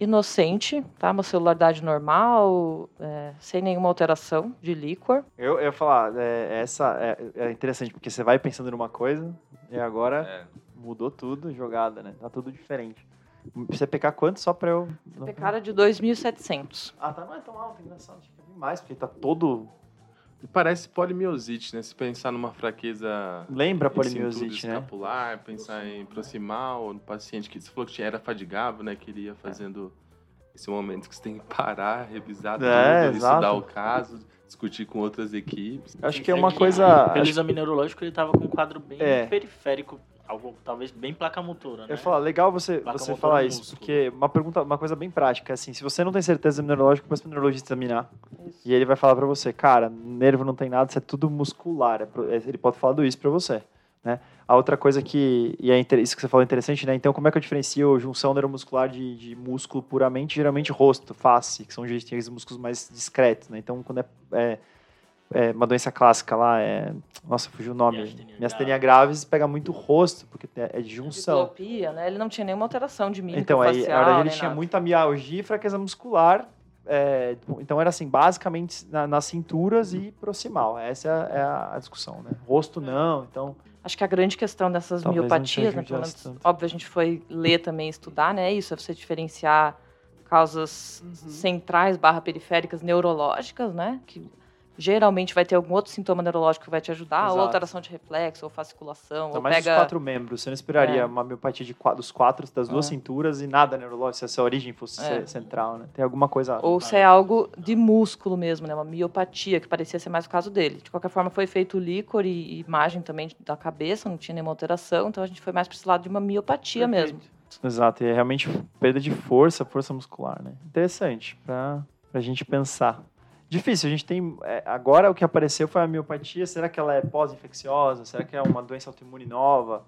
inocente, tá? Uma celularidade normal, é, sem nenhuma alteração de líquor. Eu, eu ia falar, é, essa é, é interessante, porque você vai pensando numa coisa e agora É, mudou tudo, jogada, né? Tá tudo diferente. CPK quanto só pra eu... CPK era de 2.700. Ah, tá, não é tão alto, engraçado. Acho que é mais, porque tá todo Parece polimiosite, né? Se pensar numa fraqueza. Lembra polimiosite, né? escapular, pensar em proximal, no paciente que você falou que tinha, era fadigável, né? Que ele ia fazendo esse momento que você tem que parar, revisar É, tudo, estudar o caso, discutir com outras equipes. Acho que é uma coisa. Pelo acho- exame neurológico, ele tava com um quadro bem É. periférico, algo talvez bem placa motora, né? Eu ia falar, legal você, Placa você falar do isso, músculo. porque uma pergunta, uma coisa bem prática, assim, se você não tem certeza do neurológico, peça pro neurologista examinar. Isso. E ele vai falar pra você, cara, nervo não tem nada, isso é tudo muscular. é pro- é- ele pode falar isso pra você, né? A outra coisa que, e é isso que você falou é interessante, né? Então, como é que eu diferencio junção neuromuscular de, de músculo puramente, geralmente rosto, face, que são os os músculos mais discretos, né? Então, quando é, é- é uma doença clássica lá, é... Nossa, fugiu o nome. Miastenia graves, pega muito rosto, porque é de junção. Diplopia, né? Ele não tinha nenhuma alteração de mímica Então, aí, facial, na verdade, ele tinha nada. muita mialgia e fraqueza muscular. é, então, era assim, basicamente na- nas cinturas e proximal. Essa é a, a discussão, né? Rosto não, então... Acho que a grande questão dessas Talvez miopatias, né, menos, óbvio, a gente foi ler também, estudar, né? Isso, é você diferenciar causas Uhum. centrais barra periféricas neurológicas, né? Que geralmente vai ter algum outro sintoma neurológico que vai te ajudar, ou Exato. alteração de reflexo, ou fasciculação, São ou mais pega... os quatro membros. Você não esperaria É. uma miopatia de quatro, dos quatro, das duas É. cinturas e nada neurológico, se essa origem fosse É. central, né? Tem alguma coisa... Ou se é algo de músculo mesmo, né? Uma miopatia, que parecia ser mais o caso dele. De qualquer forma, foi feito líquor e imagem também da cabeça, não tinha nenhuma alteração, então a gente foi mais para esse lado de uma miopatia mesmo. Perfeito. Exato, e é realmente perda de força, força muscular, né? Interessante, pra, pra gente pensar. Difícil, a gente tem. é, agora o que apareceu foi a miopatia. Será que ela é pós-infecciosa? Será que é uma doença autoimune nova?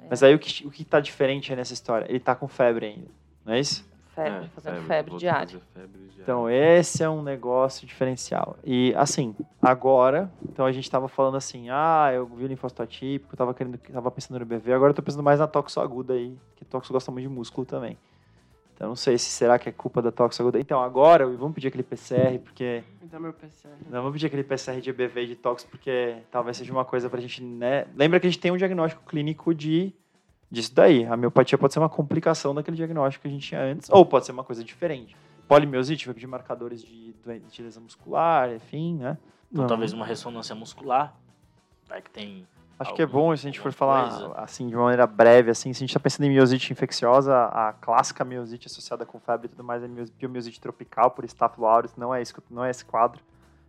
É. Mas aí o que, o que tá diferente aí nessa história? Ele tá com febre ainda, não é isso? Febre, É, fazendo febre, a diária. fazer febre diária. Então, esse é um negócio diferencial. E, assim, agora, então a gente tava falando assim, ah, eu vi o linfócito atípico, tava, querendo, tava pensando no BV, agora eu tô pensando mais na toxo aguda aí, que toxo gosta muito de músculo também. Então, não sei se será que é culpa da toxo aguda. Então, agora, vamos pedir aquele PCR, porque... Dá meu PC. Não, vamos pedir aquele PCR de EBV e de tox, porque talvez seja uma coisa pra gente, né... Lembra que a gente tem um diagnóstico clínico de disso daí. A miopatia pode ser uma complicação daquele diagnóstico que a gente tinha antes, ou pode ser uma coisa diferente. Polimiosite, vai pedir marcadores de, de lesão muscular, enfim, né? Então, Não. talvez uma ressonância muscular. Vai que tem. Acho que é bom se a gente for falar coisa. assim de uma maneira breve, assim, se a gente está pensando em miosite infecciosa, a clássica miosite associada com febre e tudo mais é mios- piomiosite tropical por Staphylo aureus, não é isso, que- não é esse quadro.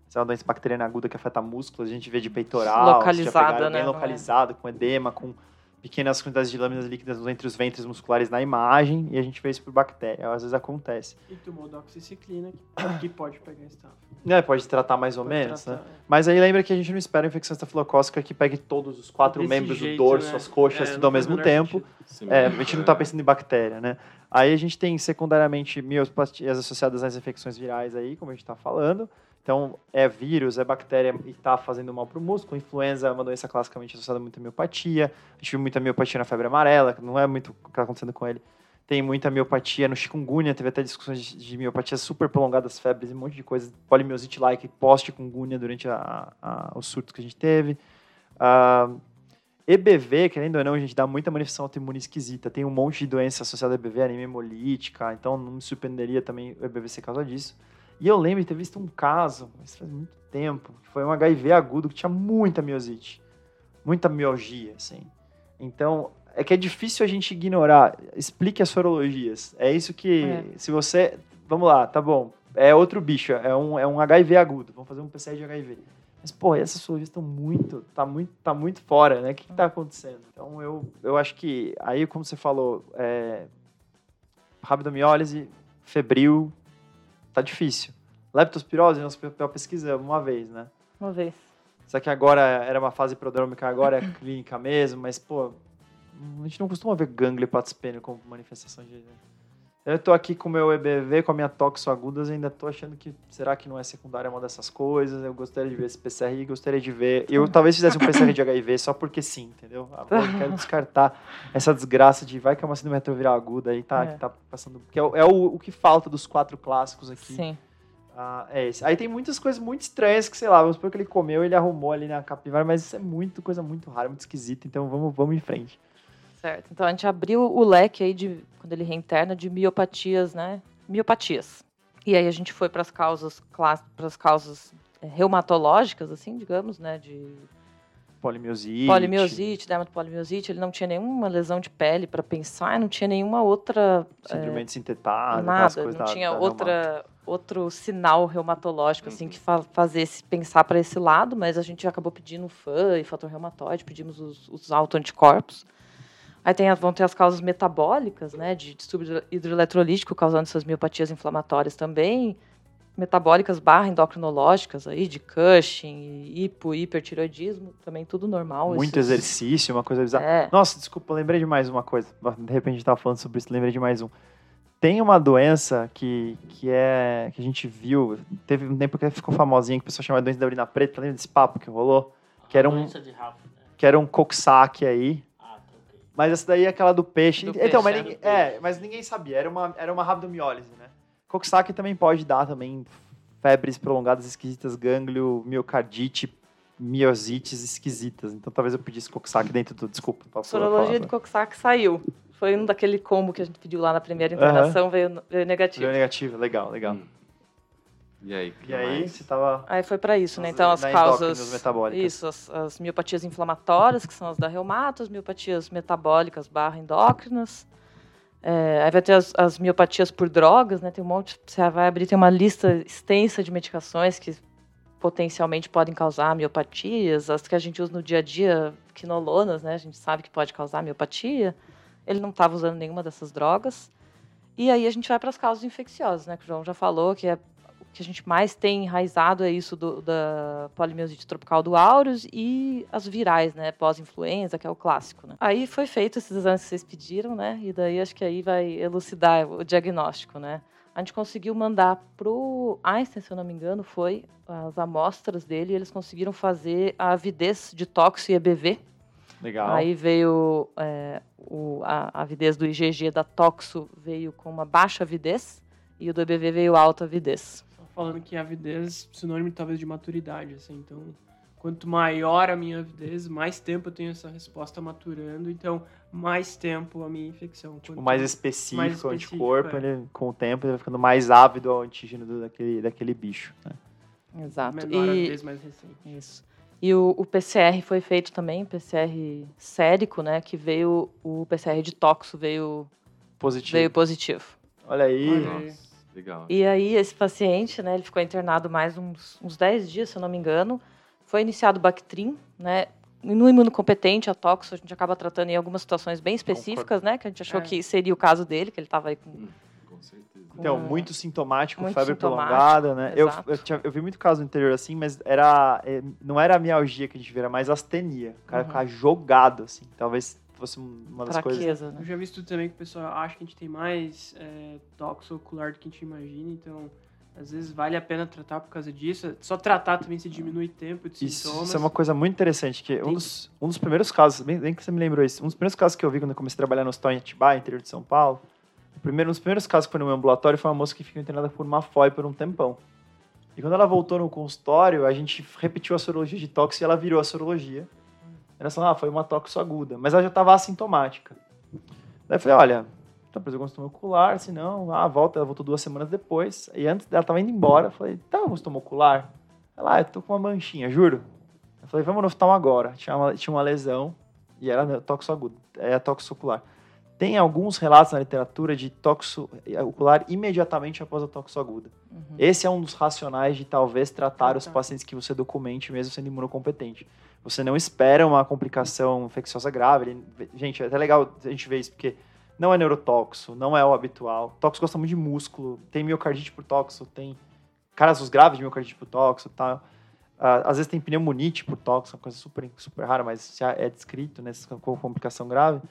Essa é uma doença bacteriana aguda que afeta músculos, a gente vê de peitoral, Localizada, bem né, não é? localizado, com edema, com pequenas quantidades de lâminas líquidas entre os ventres musculares na imagem, e a gente vê isso por bactéria, às vezes acontece. E tomou doxiciclina, que, pode pegar estafa. Né, pode tratar mais ou Pode menos, tratar, né? é. Mas aí lembra que a gente não espera infecção estafilocócica que pegue todos os quatro Desse membros jeito, do dorso, né? as coxas, É, tudo ao mesmo tempo. Sim, É, a gente não está é. pensando em bactéria, né? Aí a gente tem secundariamente miopatias associadas às infecções virais aí, como a gente está falando. Então, é vírus, é bactéria e está fazendo mal para o músculo. Influenza é uma doença classicamente associada a muita miopatia. A gente viu muita miopatia na febre amarela, que não é muito o que está acontecendo com ele. Tem muita miopatia no chikungunya, teve até discussões de, miopatias super prolongadas, febres e um monte de coisa. Polimiosite-like pós-chikungunya durante a, a, o surto que a gente teve. Ah, EBV, querendo ou não, a gente dá muita manifestação autoimune esquisita. Tem um monte de doença associada a EBV, anemia hemolítica, então não me surpreenderia também o EBV ser causa disso. E eu lembro de ter visto um caso, isso faz muito tempo, que foi um HIV agudo que tinha muita miosite, muita mialgia, assim. Então, é que é difícil a gente ignorar. Explique as sorologias. É isso que, É. se você... Vamos lá, tá bom. É outro bicho, é um, é um HIV agudo. Vamos fazer um PCR de HIV. Mas, pô, essas sorologias estão muito, tá muito, tá muito fora, né? O que, que tá acontecendo? Então, eu, eu acho que, aí, como você falou, é, rabdomiólise, febril, tá difícil. Leptospirose, nós pe- pesquisamos uma vez, né? Uma vez. Só que agora era uma fase prodrômica, agora é clínica mesmo, mas, pô, a gente não costuma ver gânglio hepatospênio como manifestação de... Eu tô aqui com o meu EBV, com a minha toxo agudas, ainda tô achando que, será que não é secundária uma dessas coisas? Eu gostaria de ver esse PCR e gostaria de ver... Eu talvez fizesse um PCR de HIV só porque sim, entendeu? Agora eu quero descartar essa desgraça de vai que é uma síndrome retroviral aguda aí, tá, É. que tá passando... Porque é, o- é o, o que falta dos quatro clássicos aqui. Sim. Ah, é esse. Aí tem muitas coisas muito estranhas que, sei lá, vamos supor que ele comeu ele arrumou ali na capivara, mas isso é muito coisa muito rara, muito esquisita, então vamos, vamos em frente. Certo. Então a gente abriu o leque aí de quando ele reinterna de miopatias, né? Miopatias. E aí a gente foi para as causas para as causas é, reumatológicas, assim, digamos, né? De Polimiosite. polimiosite, dermatopolimiosite. Ele não tinha nenhuma lesão de pele para pensar, não tinha nenhuma outra Síndrome de sintetado, aquelas nada, não da- tinha da outra outro sinal reumatológico assim Uhum. que fa fazesse pensar para esse lado, mas a gente acabou pedindo FAN e fator reumatoide, pedimos os, os autoanticorpos. Aí tem, vão ter as causas metabólicas, né, de distúrbio hidroeletrolítico causando essas miopatias inflamatórias também, metabólicas barra endocrinológicas aí de Cushing, hipo, hipertiroidismo, também tudo normal. Muito esses- exercício, uma coisa bizarra. É. Nossa, desculpa, lembrei de mais uma coisa. De repente a gente tava falando sobre isso, lembrei de mais um. Tem uma doença que, que é que a gente viu, teve um tempo que ficou famosinha, que o pessoal chamava de doença da urina preta, lembra desse papo que rolou? Que era um- Doença de Rafa, né? Que era um coxsackie aí. Mas essa daí é aquela do peixe. Do então, peixe, mas é. ninguém, é, mas ninguém sabia. Era uma, era uma rabdomiólise, né? Coxsackie também pode dar também febres prolongadas esquisitas, gânglio, miocardite, miosites esquisitas. Então talvez eu pedisse Coxsackie dentro do... Desculpa. posso Sorologia do Coxsackie saiu. Foi um daquele combo que a gente pediu lá na primeira internação, veio, veio negativo. Deu negativo, legal, legal. Hum. E aí? que E aí, mais? você tava Aí foi para isso, né? Então as causas. metabólicas. Isso, as, as miopatias inflamatórias, que são as da reumato, as miopatias metabólicas barra endócrinas. É, aí vai ter as, as miopatias por drogas, né? Tem um monte. Você vai abrir, tem uma lista extensa de medicações que potencialmente podem causar miopatias, as que a gente usa no dia a dia, quinolonas, né? A gente sabe que pode causar miopatia. Ele não estava usando nenhuma dessas drogas. E aí a gente vai para as causas infecciosas, né? Que o João já falou, que é que a gente mais tem enraizado é isso do- da polimiosite tropical do aureus e as virais, né? Pós-influenza, que é o clássico, né? Aí foi feito esses exames que vocês pediram, né? E daí acho que aí vai elucidar o diagnóstico, né? A gente conseguiu mandar pro Einstein, se eu não me engano, foi as amostras dele, e eles conseguiram fazer a avidez de toxo e EBV. legal. Aí veio é, o- a, a avidez do IgG da toxo veio com uma baixa avidez e o do EBV veio alta avidez. Falando que avidez, sinônimo talvez de maturidade, assim. Então, quanto maior a minha avidez, mais tempo eu tenho essa resposta maturando. Então, mais tempo a minha infecção. Tipo, mais específico, mais o específico, anticorpo, é. ele, com o tempo, ele vai ficando mais ávido ao antígeno daquele, daquele bicho. né? Exato. menor a E, avidez mais recente. isso. E o, o PCR foi feito também, PCR sérico, né? Que veio, o PCR de toxo veio, Positivo. veio positivo. Olha aí. Olha aí. Legal. E aí, esse paciente, né, ele ficou internado mais uns, uns 10 dias, se eu não me engano. Foi iniciado o Bactrim, né? No imunocompetente, a toxo, a gente acaba tratando em algumas situações bem específicas, né? Que a gente achou É. que seria o caso dele, que ele estava aí com... Com certeza. Então, com- muito sintomático, Muito febre sintomático, prolongada, né? Eu, eu, tinha- eu vi muito caso no interior assim, mas era é, não era a mialgia que a gente via, era mais astenia. O cara Uhum. ficava jogado, assim. Talvez fosse uma das coisas. fraqueza, né? Eu já vi isso também que o pessoal acha que a gente tem mais é, toxo ocular do que a gente imagina, então às vezes vale a pena tratar por causa disso. Só tratar também se diminui tempo de Isso, sintomas. isso é uma coisa muito interessante, que um dos, um dos primeiros casos, bem, bem que você me lembrou isso, um dos primeiros casos que eu vi quando eu comecei a trabalhar no hospital em Atibaia, interior de São Paulo, o primeiro, um dos primeiros casos que foi no meu ambulatório foi uma moça que ficou internada por uma FOI por um tempão. E quando ela voltou no consultório, a gente repetiu a sorologia de tóxico e ela virou a sorologia. Ela falou, ah, foi uma tóxico aguda, mas ela já estava assintomática. Daí eu falei, olha, tá preso com estômago ocular, se não, ah, volta, ela voltou duas semanas depois. E antes dela tava indo embora, eu falei, tá com estômago ocular? Ela, ah, eu tô com uma manchinha, juro. Eu falei, vamos no hospital agora. Tinha uma, tinha uma lesão e era toxo agudo, é toxo ocular. Tem alguns relatos na literatura de toxo ocular imediatamente após a toxo aguda. Uhum. Esse é um dos racionais de talvez tratar os pacientes que você documente mesmo sendo imunocompetente. Você não espera uma complicação infecciosa grave. Ele- gente, é até legal a gente ver isso, porque não é neurotóxico, não é o habitual. Tóxico gosta muito de músculo, tem miocardite por tóxico, tem casos graves de miocardite por tóxico, tá? Às vezes tem pneumonite por tóxico, uma coisa super, super rara, mas já é descrito, né, com complicação grave.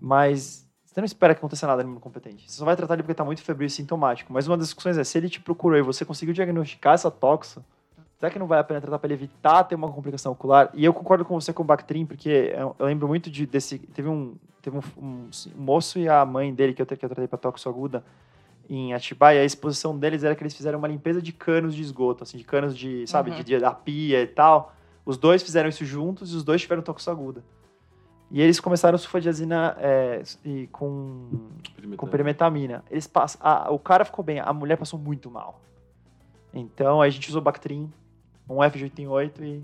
Mas você não espera que aconteça nada no imunocompetente. Você só vai tratar ele porque está muito febril e sintomático. Mas uma das discussões é, se ele te procurou e você conseguiu diagnosticar essa toxo, será que não vale a pena tratar para ele evitar ter uma complicação ocular? E eu concordo com você com o Bactrim, porque eu, eu lembro muito de, desse... Teve um, teve um, um- um moço e a mãe dele que eu, que eu tratei para toxo aguda em Atibaia, a exposição deles era que eles fizeram uma limpeza de canos de esgoto, assim, de canos de, sabe, Uhum. de, de- da pia e tal. Os dois fizeram isso juntos e os dois tiveram toxo aguda. E eles começaram sulfadiazina é, e com com perimetamina. Eles passam, a- o cara ficou bem, a mulher passou muito mal. Então a gente usou Bactrim, um F88 e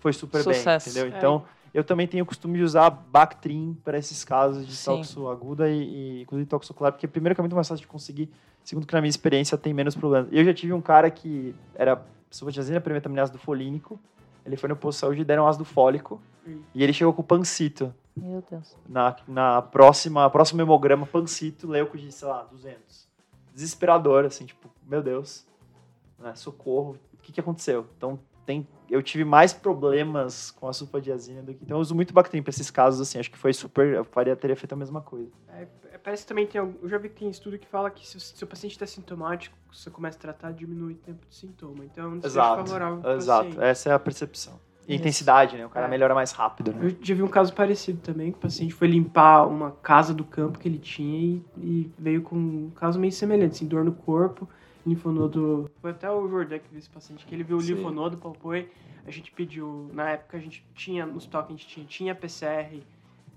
foi super Sucesso. bem, entendeu? Então, eu também tenho o costume de usar Bactrim para esses casos de toxo aguda e, e inclusive toxo porque primeiro que é muito mais fácil de conseguir, segundo que na minha experiência tem menos problemas. Eu já tive um cara que era sulfadiazina primetamina ácido folínico, ele foi no posto de saúde e deram ácido fólico, Hum. e ele chegou com pancito. Meu Deus. Na, na próxima, próximo hemograma, pancito, leuco de, sei lá, 200. Desesperador, assim, tipo, meu Deus, né, socorro, o que, que aconteceu? Então, tem, eu tive mais problemas com a sulfadiazina do que... Então, eu uso muito Bactrim para esses casos, assim, acho que foi super, eu faria, teria feito a mesma coisa. É, parece que também tem. Eu já vi que tem estudo que fala que se o seu paciente está sintomático, você começa a tratar, diminui o tempo de sintoma. Então, é desfecho Exato, favorável exato, paciente. essa é a percepção. E Isso. intensidade, né, o cara É. melhora mais rápido, né? Eu já vi um caso parecido também, que o paciente foi limpar uma casa do campo que ele tinha e, e veio com um caso meio semelhante, assim, dor no corpo, linfonodo... Foi até o Jordan que viu esse paciente, que ele viu o Sim. linfonodo, palpou a gente pediu, na época a gente tinha, nos toques a gente tinha, tinha PCR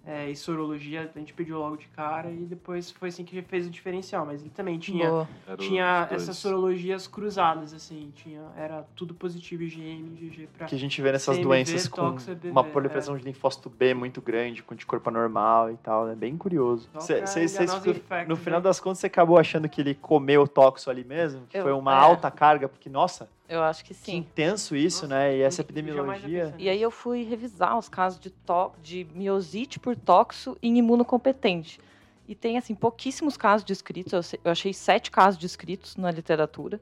é, e sorologia, a gente pediu logo de cara e depois foi assim que fez o diferencial, mas ele também tinha... Boa. Tinha essas sorologias cruzadas, assim, tinha, era tudo positivo, IgM, IgG pra... Que a gente vê nessas CMV, doenças com EBV, uma proliferação de linfócito B muito grande, com anticorpo anormal e tal, é bem curioso. Cê- cê- infectos, no final né? das contas, você acabou achando que ele comeu o toxo ali mesmo? Que Eu- foi uma é. alta carga? Porque, nossa, Eu acho que que sim. intenso isso, Nossa, né? E essa eu epidemiologia... E aí eu fui revisar os casos de, to de miosite por toxo em imunocompetente. E tem, assim, pouquíssimos casos descritos. Eu, eu achei sete casos descritos na literatura.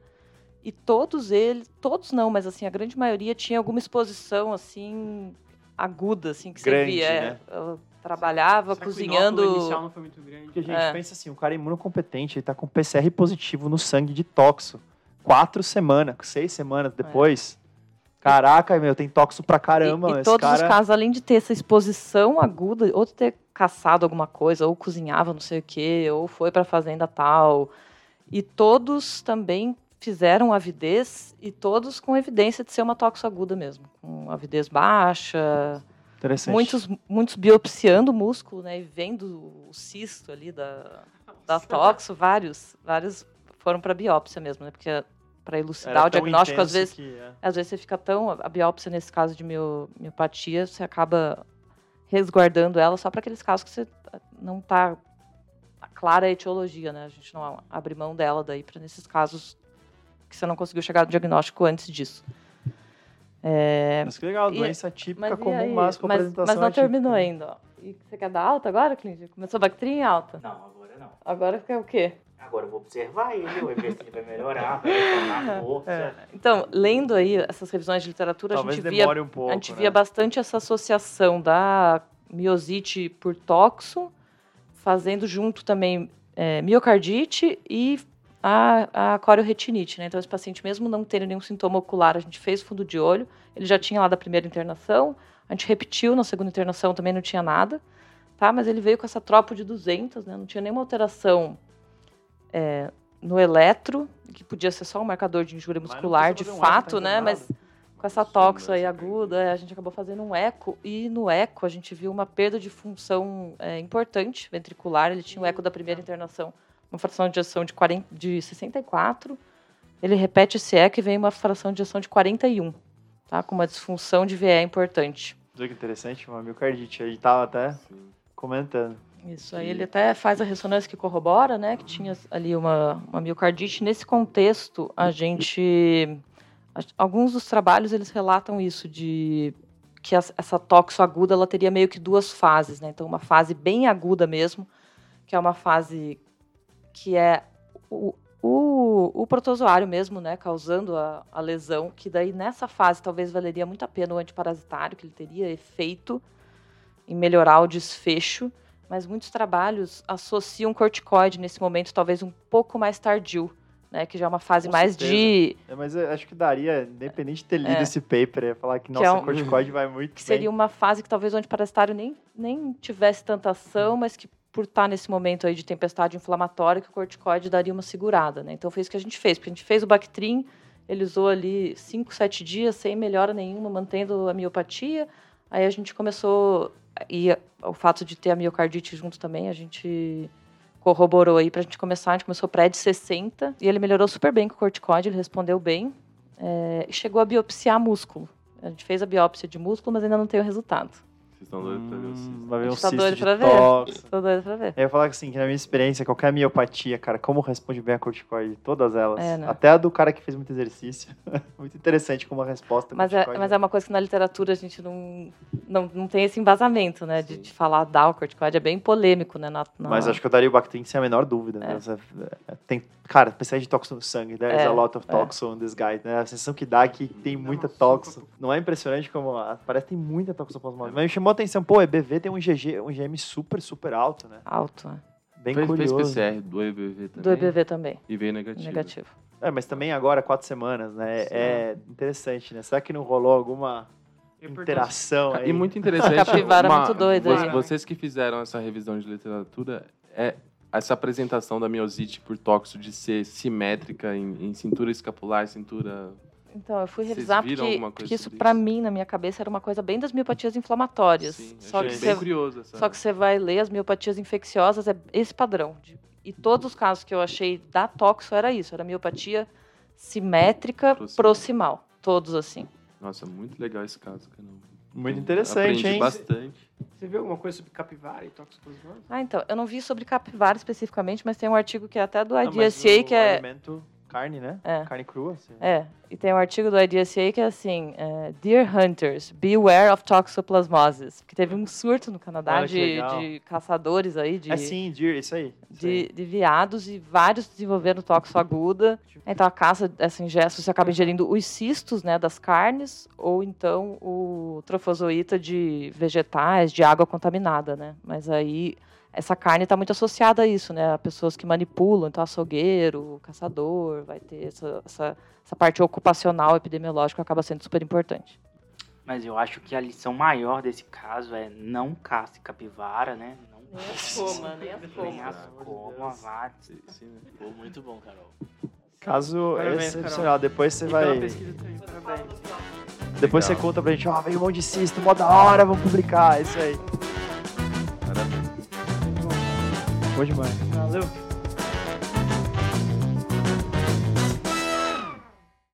E todos eles, todos não, mas assim, a grande maioria tinha alguma exposição, assim, aguda, assim, que você Grande, via. né? É, ela trabalhava Será que o cozinhando... inicial não foi muito grande? Porque, gente, É. pensa assim, o cara é imunocompetente, ele tá com PCR positivo no sangue de toxo. Quatro semanas, seis semanas depois. Caraca, meu, tem toxo pra caramba. É. E, e todos cara... os casos, além de ter essa exposição aguda, ou de ter caçado alguma coisa, ou cozinhava não sei o quê, ou foi pra fazenda tal. E todos também fizeram avidez, e todos com evidência de ser uma toxo aguda mesmo. Com avidez baixa, Interessante. muitos, muitos biopsiando o músculo, né, e vendo o cisto ali da, da toxo, vários, vários foram para biópsia mesmo, né, porque para elucidar Era o diagnóstico, às vezes, que, é. às vezes você fica tão. A biópsia, nesse caso de mio, miopatia, você acaba resguardando ela só para aqueles casos que você não tá clara a etiologia, né? A gente não abre mão dela daí para nesses casos que você não conseguiu chegar no diagnóstico antes disso. É, Mas que legal, E- doença típica mas, e comum, aí? mas com mas, apresentação mas não atípica. terminou ainda. ó. E você quer dar alta agora, Clíndia? Começou a bactria em alta. Não, agora não. Agora quer o quê? Agora eu vou observar ele, eu vou ver se ele vai melhorar, vai retornar força. Então, lendo aí essas revisões de literatura, Talvez a gente via um pouco, a gente né? via bastante essa associação da miosite por toxo, fazendo junto também é, miocardite e a, a corioretinite. Né? Então, esse paciente, mesmo não tendo nenhum sintoma ocular, a gente fez fundo de olho, ele já tinha lá da primeira internação, a gente repetiu na segunda internação, também não tinha nada, tá? mas ele veio com essa tropa de 200, né? não tinha nenhuma alteração é, no eletro, que podia ser só um marcador de injúria muscular, de um eco, fato, tá né? Mas com essa toxo aí é aguda, a gente acabou fazendo um eco, e no eco a gente viu uma perda de função é, importante ventricular. Ele tinha o eco da primeira internação, uma fração de ação de, 40, de 64. Ele repete esse eco e vem uma fração de ação de 41, tá? Com uma disfunção de VE importante. Olha que interessante, uma miocardite. A gente tava até Sim. comentando. Isso, aí ele até faz a ressonância que corrobora, né, que tinha ali uma, uma miocardite. Nesse contexto, a gente... Alguns dos trabalhos, eles relatam isso, de que essa toxo aguda, ela teria meio que duas fases, né? Então, uma fase bem aguda mesmo, que é uma fase que é o, o, o protozoário mesmo, né, causando a, a lesão, que daí nessa fase talvez valeria muito a pena o antiparasitário, que ele teria efeito em melhorar o desfecho, mas muitos trabalhos associam corticoide nesse momento, talvez um pouco mais tardio, né, que já é uma fase Com mais certeza. de É, mas eu acho que daria, independente de ter lido É. esse paper, ia falar que, Que nossa, é um- corticoide vai muito que bem. seria uma fase que talvez o antiparasitário nem, nem tivesse tanta ação, mas que por estar nesse momento aí de tempestade inflamatória, que o corticoide daria uma segurada, né? Então foi isso que a gente fez, porque a gente fez o Bactrim, ele usou ali 5, 7 dias sem melhora nenhuma, mantendo a miopatia. Aí a gente começou e o fato de ter a miocardite junto também, a gente corroborou aí pra gente começar, a gente começou pré de 60 e ele melhorou super bem com o corticoide, ele respondeu bem. é, chegou a biopsiar músculo. A gente fez a biópsia de músculo, mas ainda não tem o resultado. Vocês estão doidos pra ver o Hum, cisto. vai ver um tá cisto doido de pra ver. tox. Tô doida pra ver. Eu ia falar que assim, que na minha experiência, qualquer miopatia, cara, como responde bem a corticoide? Todas elas. É, né? Até a do cara que fez muito exercício. muito interessante como a resposta Mas é, corticoide mas é uma coisa que na literatura a gente não, não, não tem esse embasamento, né? De, de falar dar o corticoide. É bem polêmico, né? Na, na- Mas acho que eu daria o Bactrim sem a menor dúvida. né? É. Tem, cara, precisa de toxo no sangue. There's É, a lot of é. toxo in this guy. Né? A sensação que dá é que tem muita toxo. Não é impressionante como... a- Parece que tem muita toxoplasmose. Mas me chamou atenção, pô, EBV tem um GG, um GM super, super alto, né? Alto, né? Bem Fez, fez curioso. PCR do EBV também. Do EBV também, E veio negativo. negativo. É, mas também agora, quatro semanas, né? Sim. É interessante, né? Será que não rolou alguma interação aí? E muito interessante. Capivara é uma- muito doida, vo- né? Vocês que fizeram essa revisão de literatura, é essa apresentação da miosite por tóxico de ser simétrica em, em cintura escapular, cintura. Então, eu fui revisar porque, porque isso, isso? mim, na minha cabeça, era uma coisa bem das miopatias inflamatórias. Sim, só, que bem você, curioso essa. só que você vai ler as miopatias infecciosas, é esse padrão. de- e todos os casos que eu achei da toxo era isso, era miopatia simétrica Proximal. proximal. Todos assim. Nossa, muito legal esse caso, cara. Muito interessante, Aprendi hein? bastante. Você viu alguma coisa sobre capivara e toxoplasmose? Ah, então, eu não vi sobre capivara especificamente, mas tem um artigo que é até do Não, IDSA o que é. alimento, carne, né? É. Carne crua. Assim. É, e tem um artigo do IDSA que é assim, é, Deer Hunters, beware of toxoplasmosis. Que teve um surto no Canadá Olha de, de caçadores aí, de, É sim, deer, isso aí. Isso aí. de, de veados e vários desenvolveram toxo aguda. Então a caça, essa ingesta, você acaba ingerindo os cistos né, das carnes ou então o trofozoíta de vegetais, de água contaminada, né? Mas aí essa carne está muito associada a isso, né? A pessoas que manipulam, então açougueiro, caçador, vai ter essa, essa, essa parte ocupacional epidemiológica acaba sendo super importante. Mas eu acho que a lição maior desse caso é não caça capivara, né? Não Nem as coma, nem as nem coma. as coma, vá. Muito bom, Carol. Caso Parabéns, excepcional. Depois você E pela vai. Depois você conta pra gente, ó, veio um monte de cisto, mó da hora, vamos publicar. Isso aí. Bom demais. Valeu.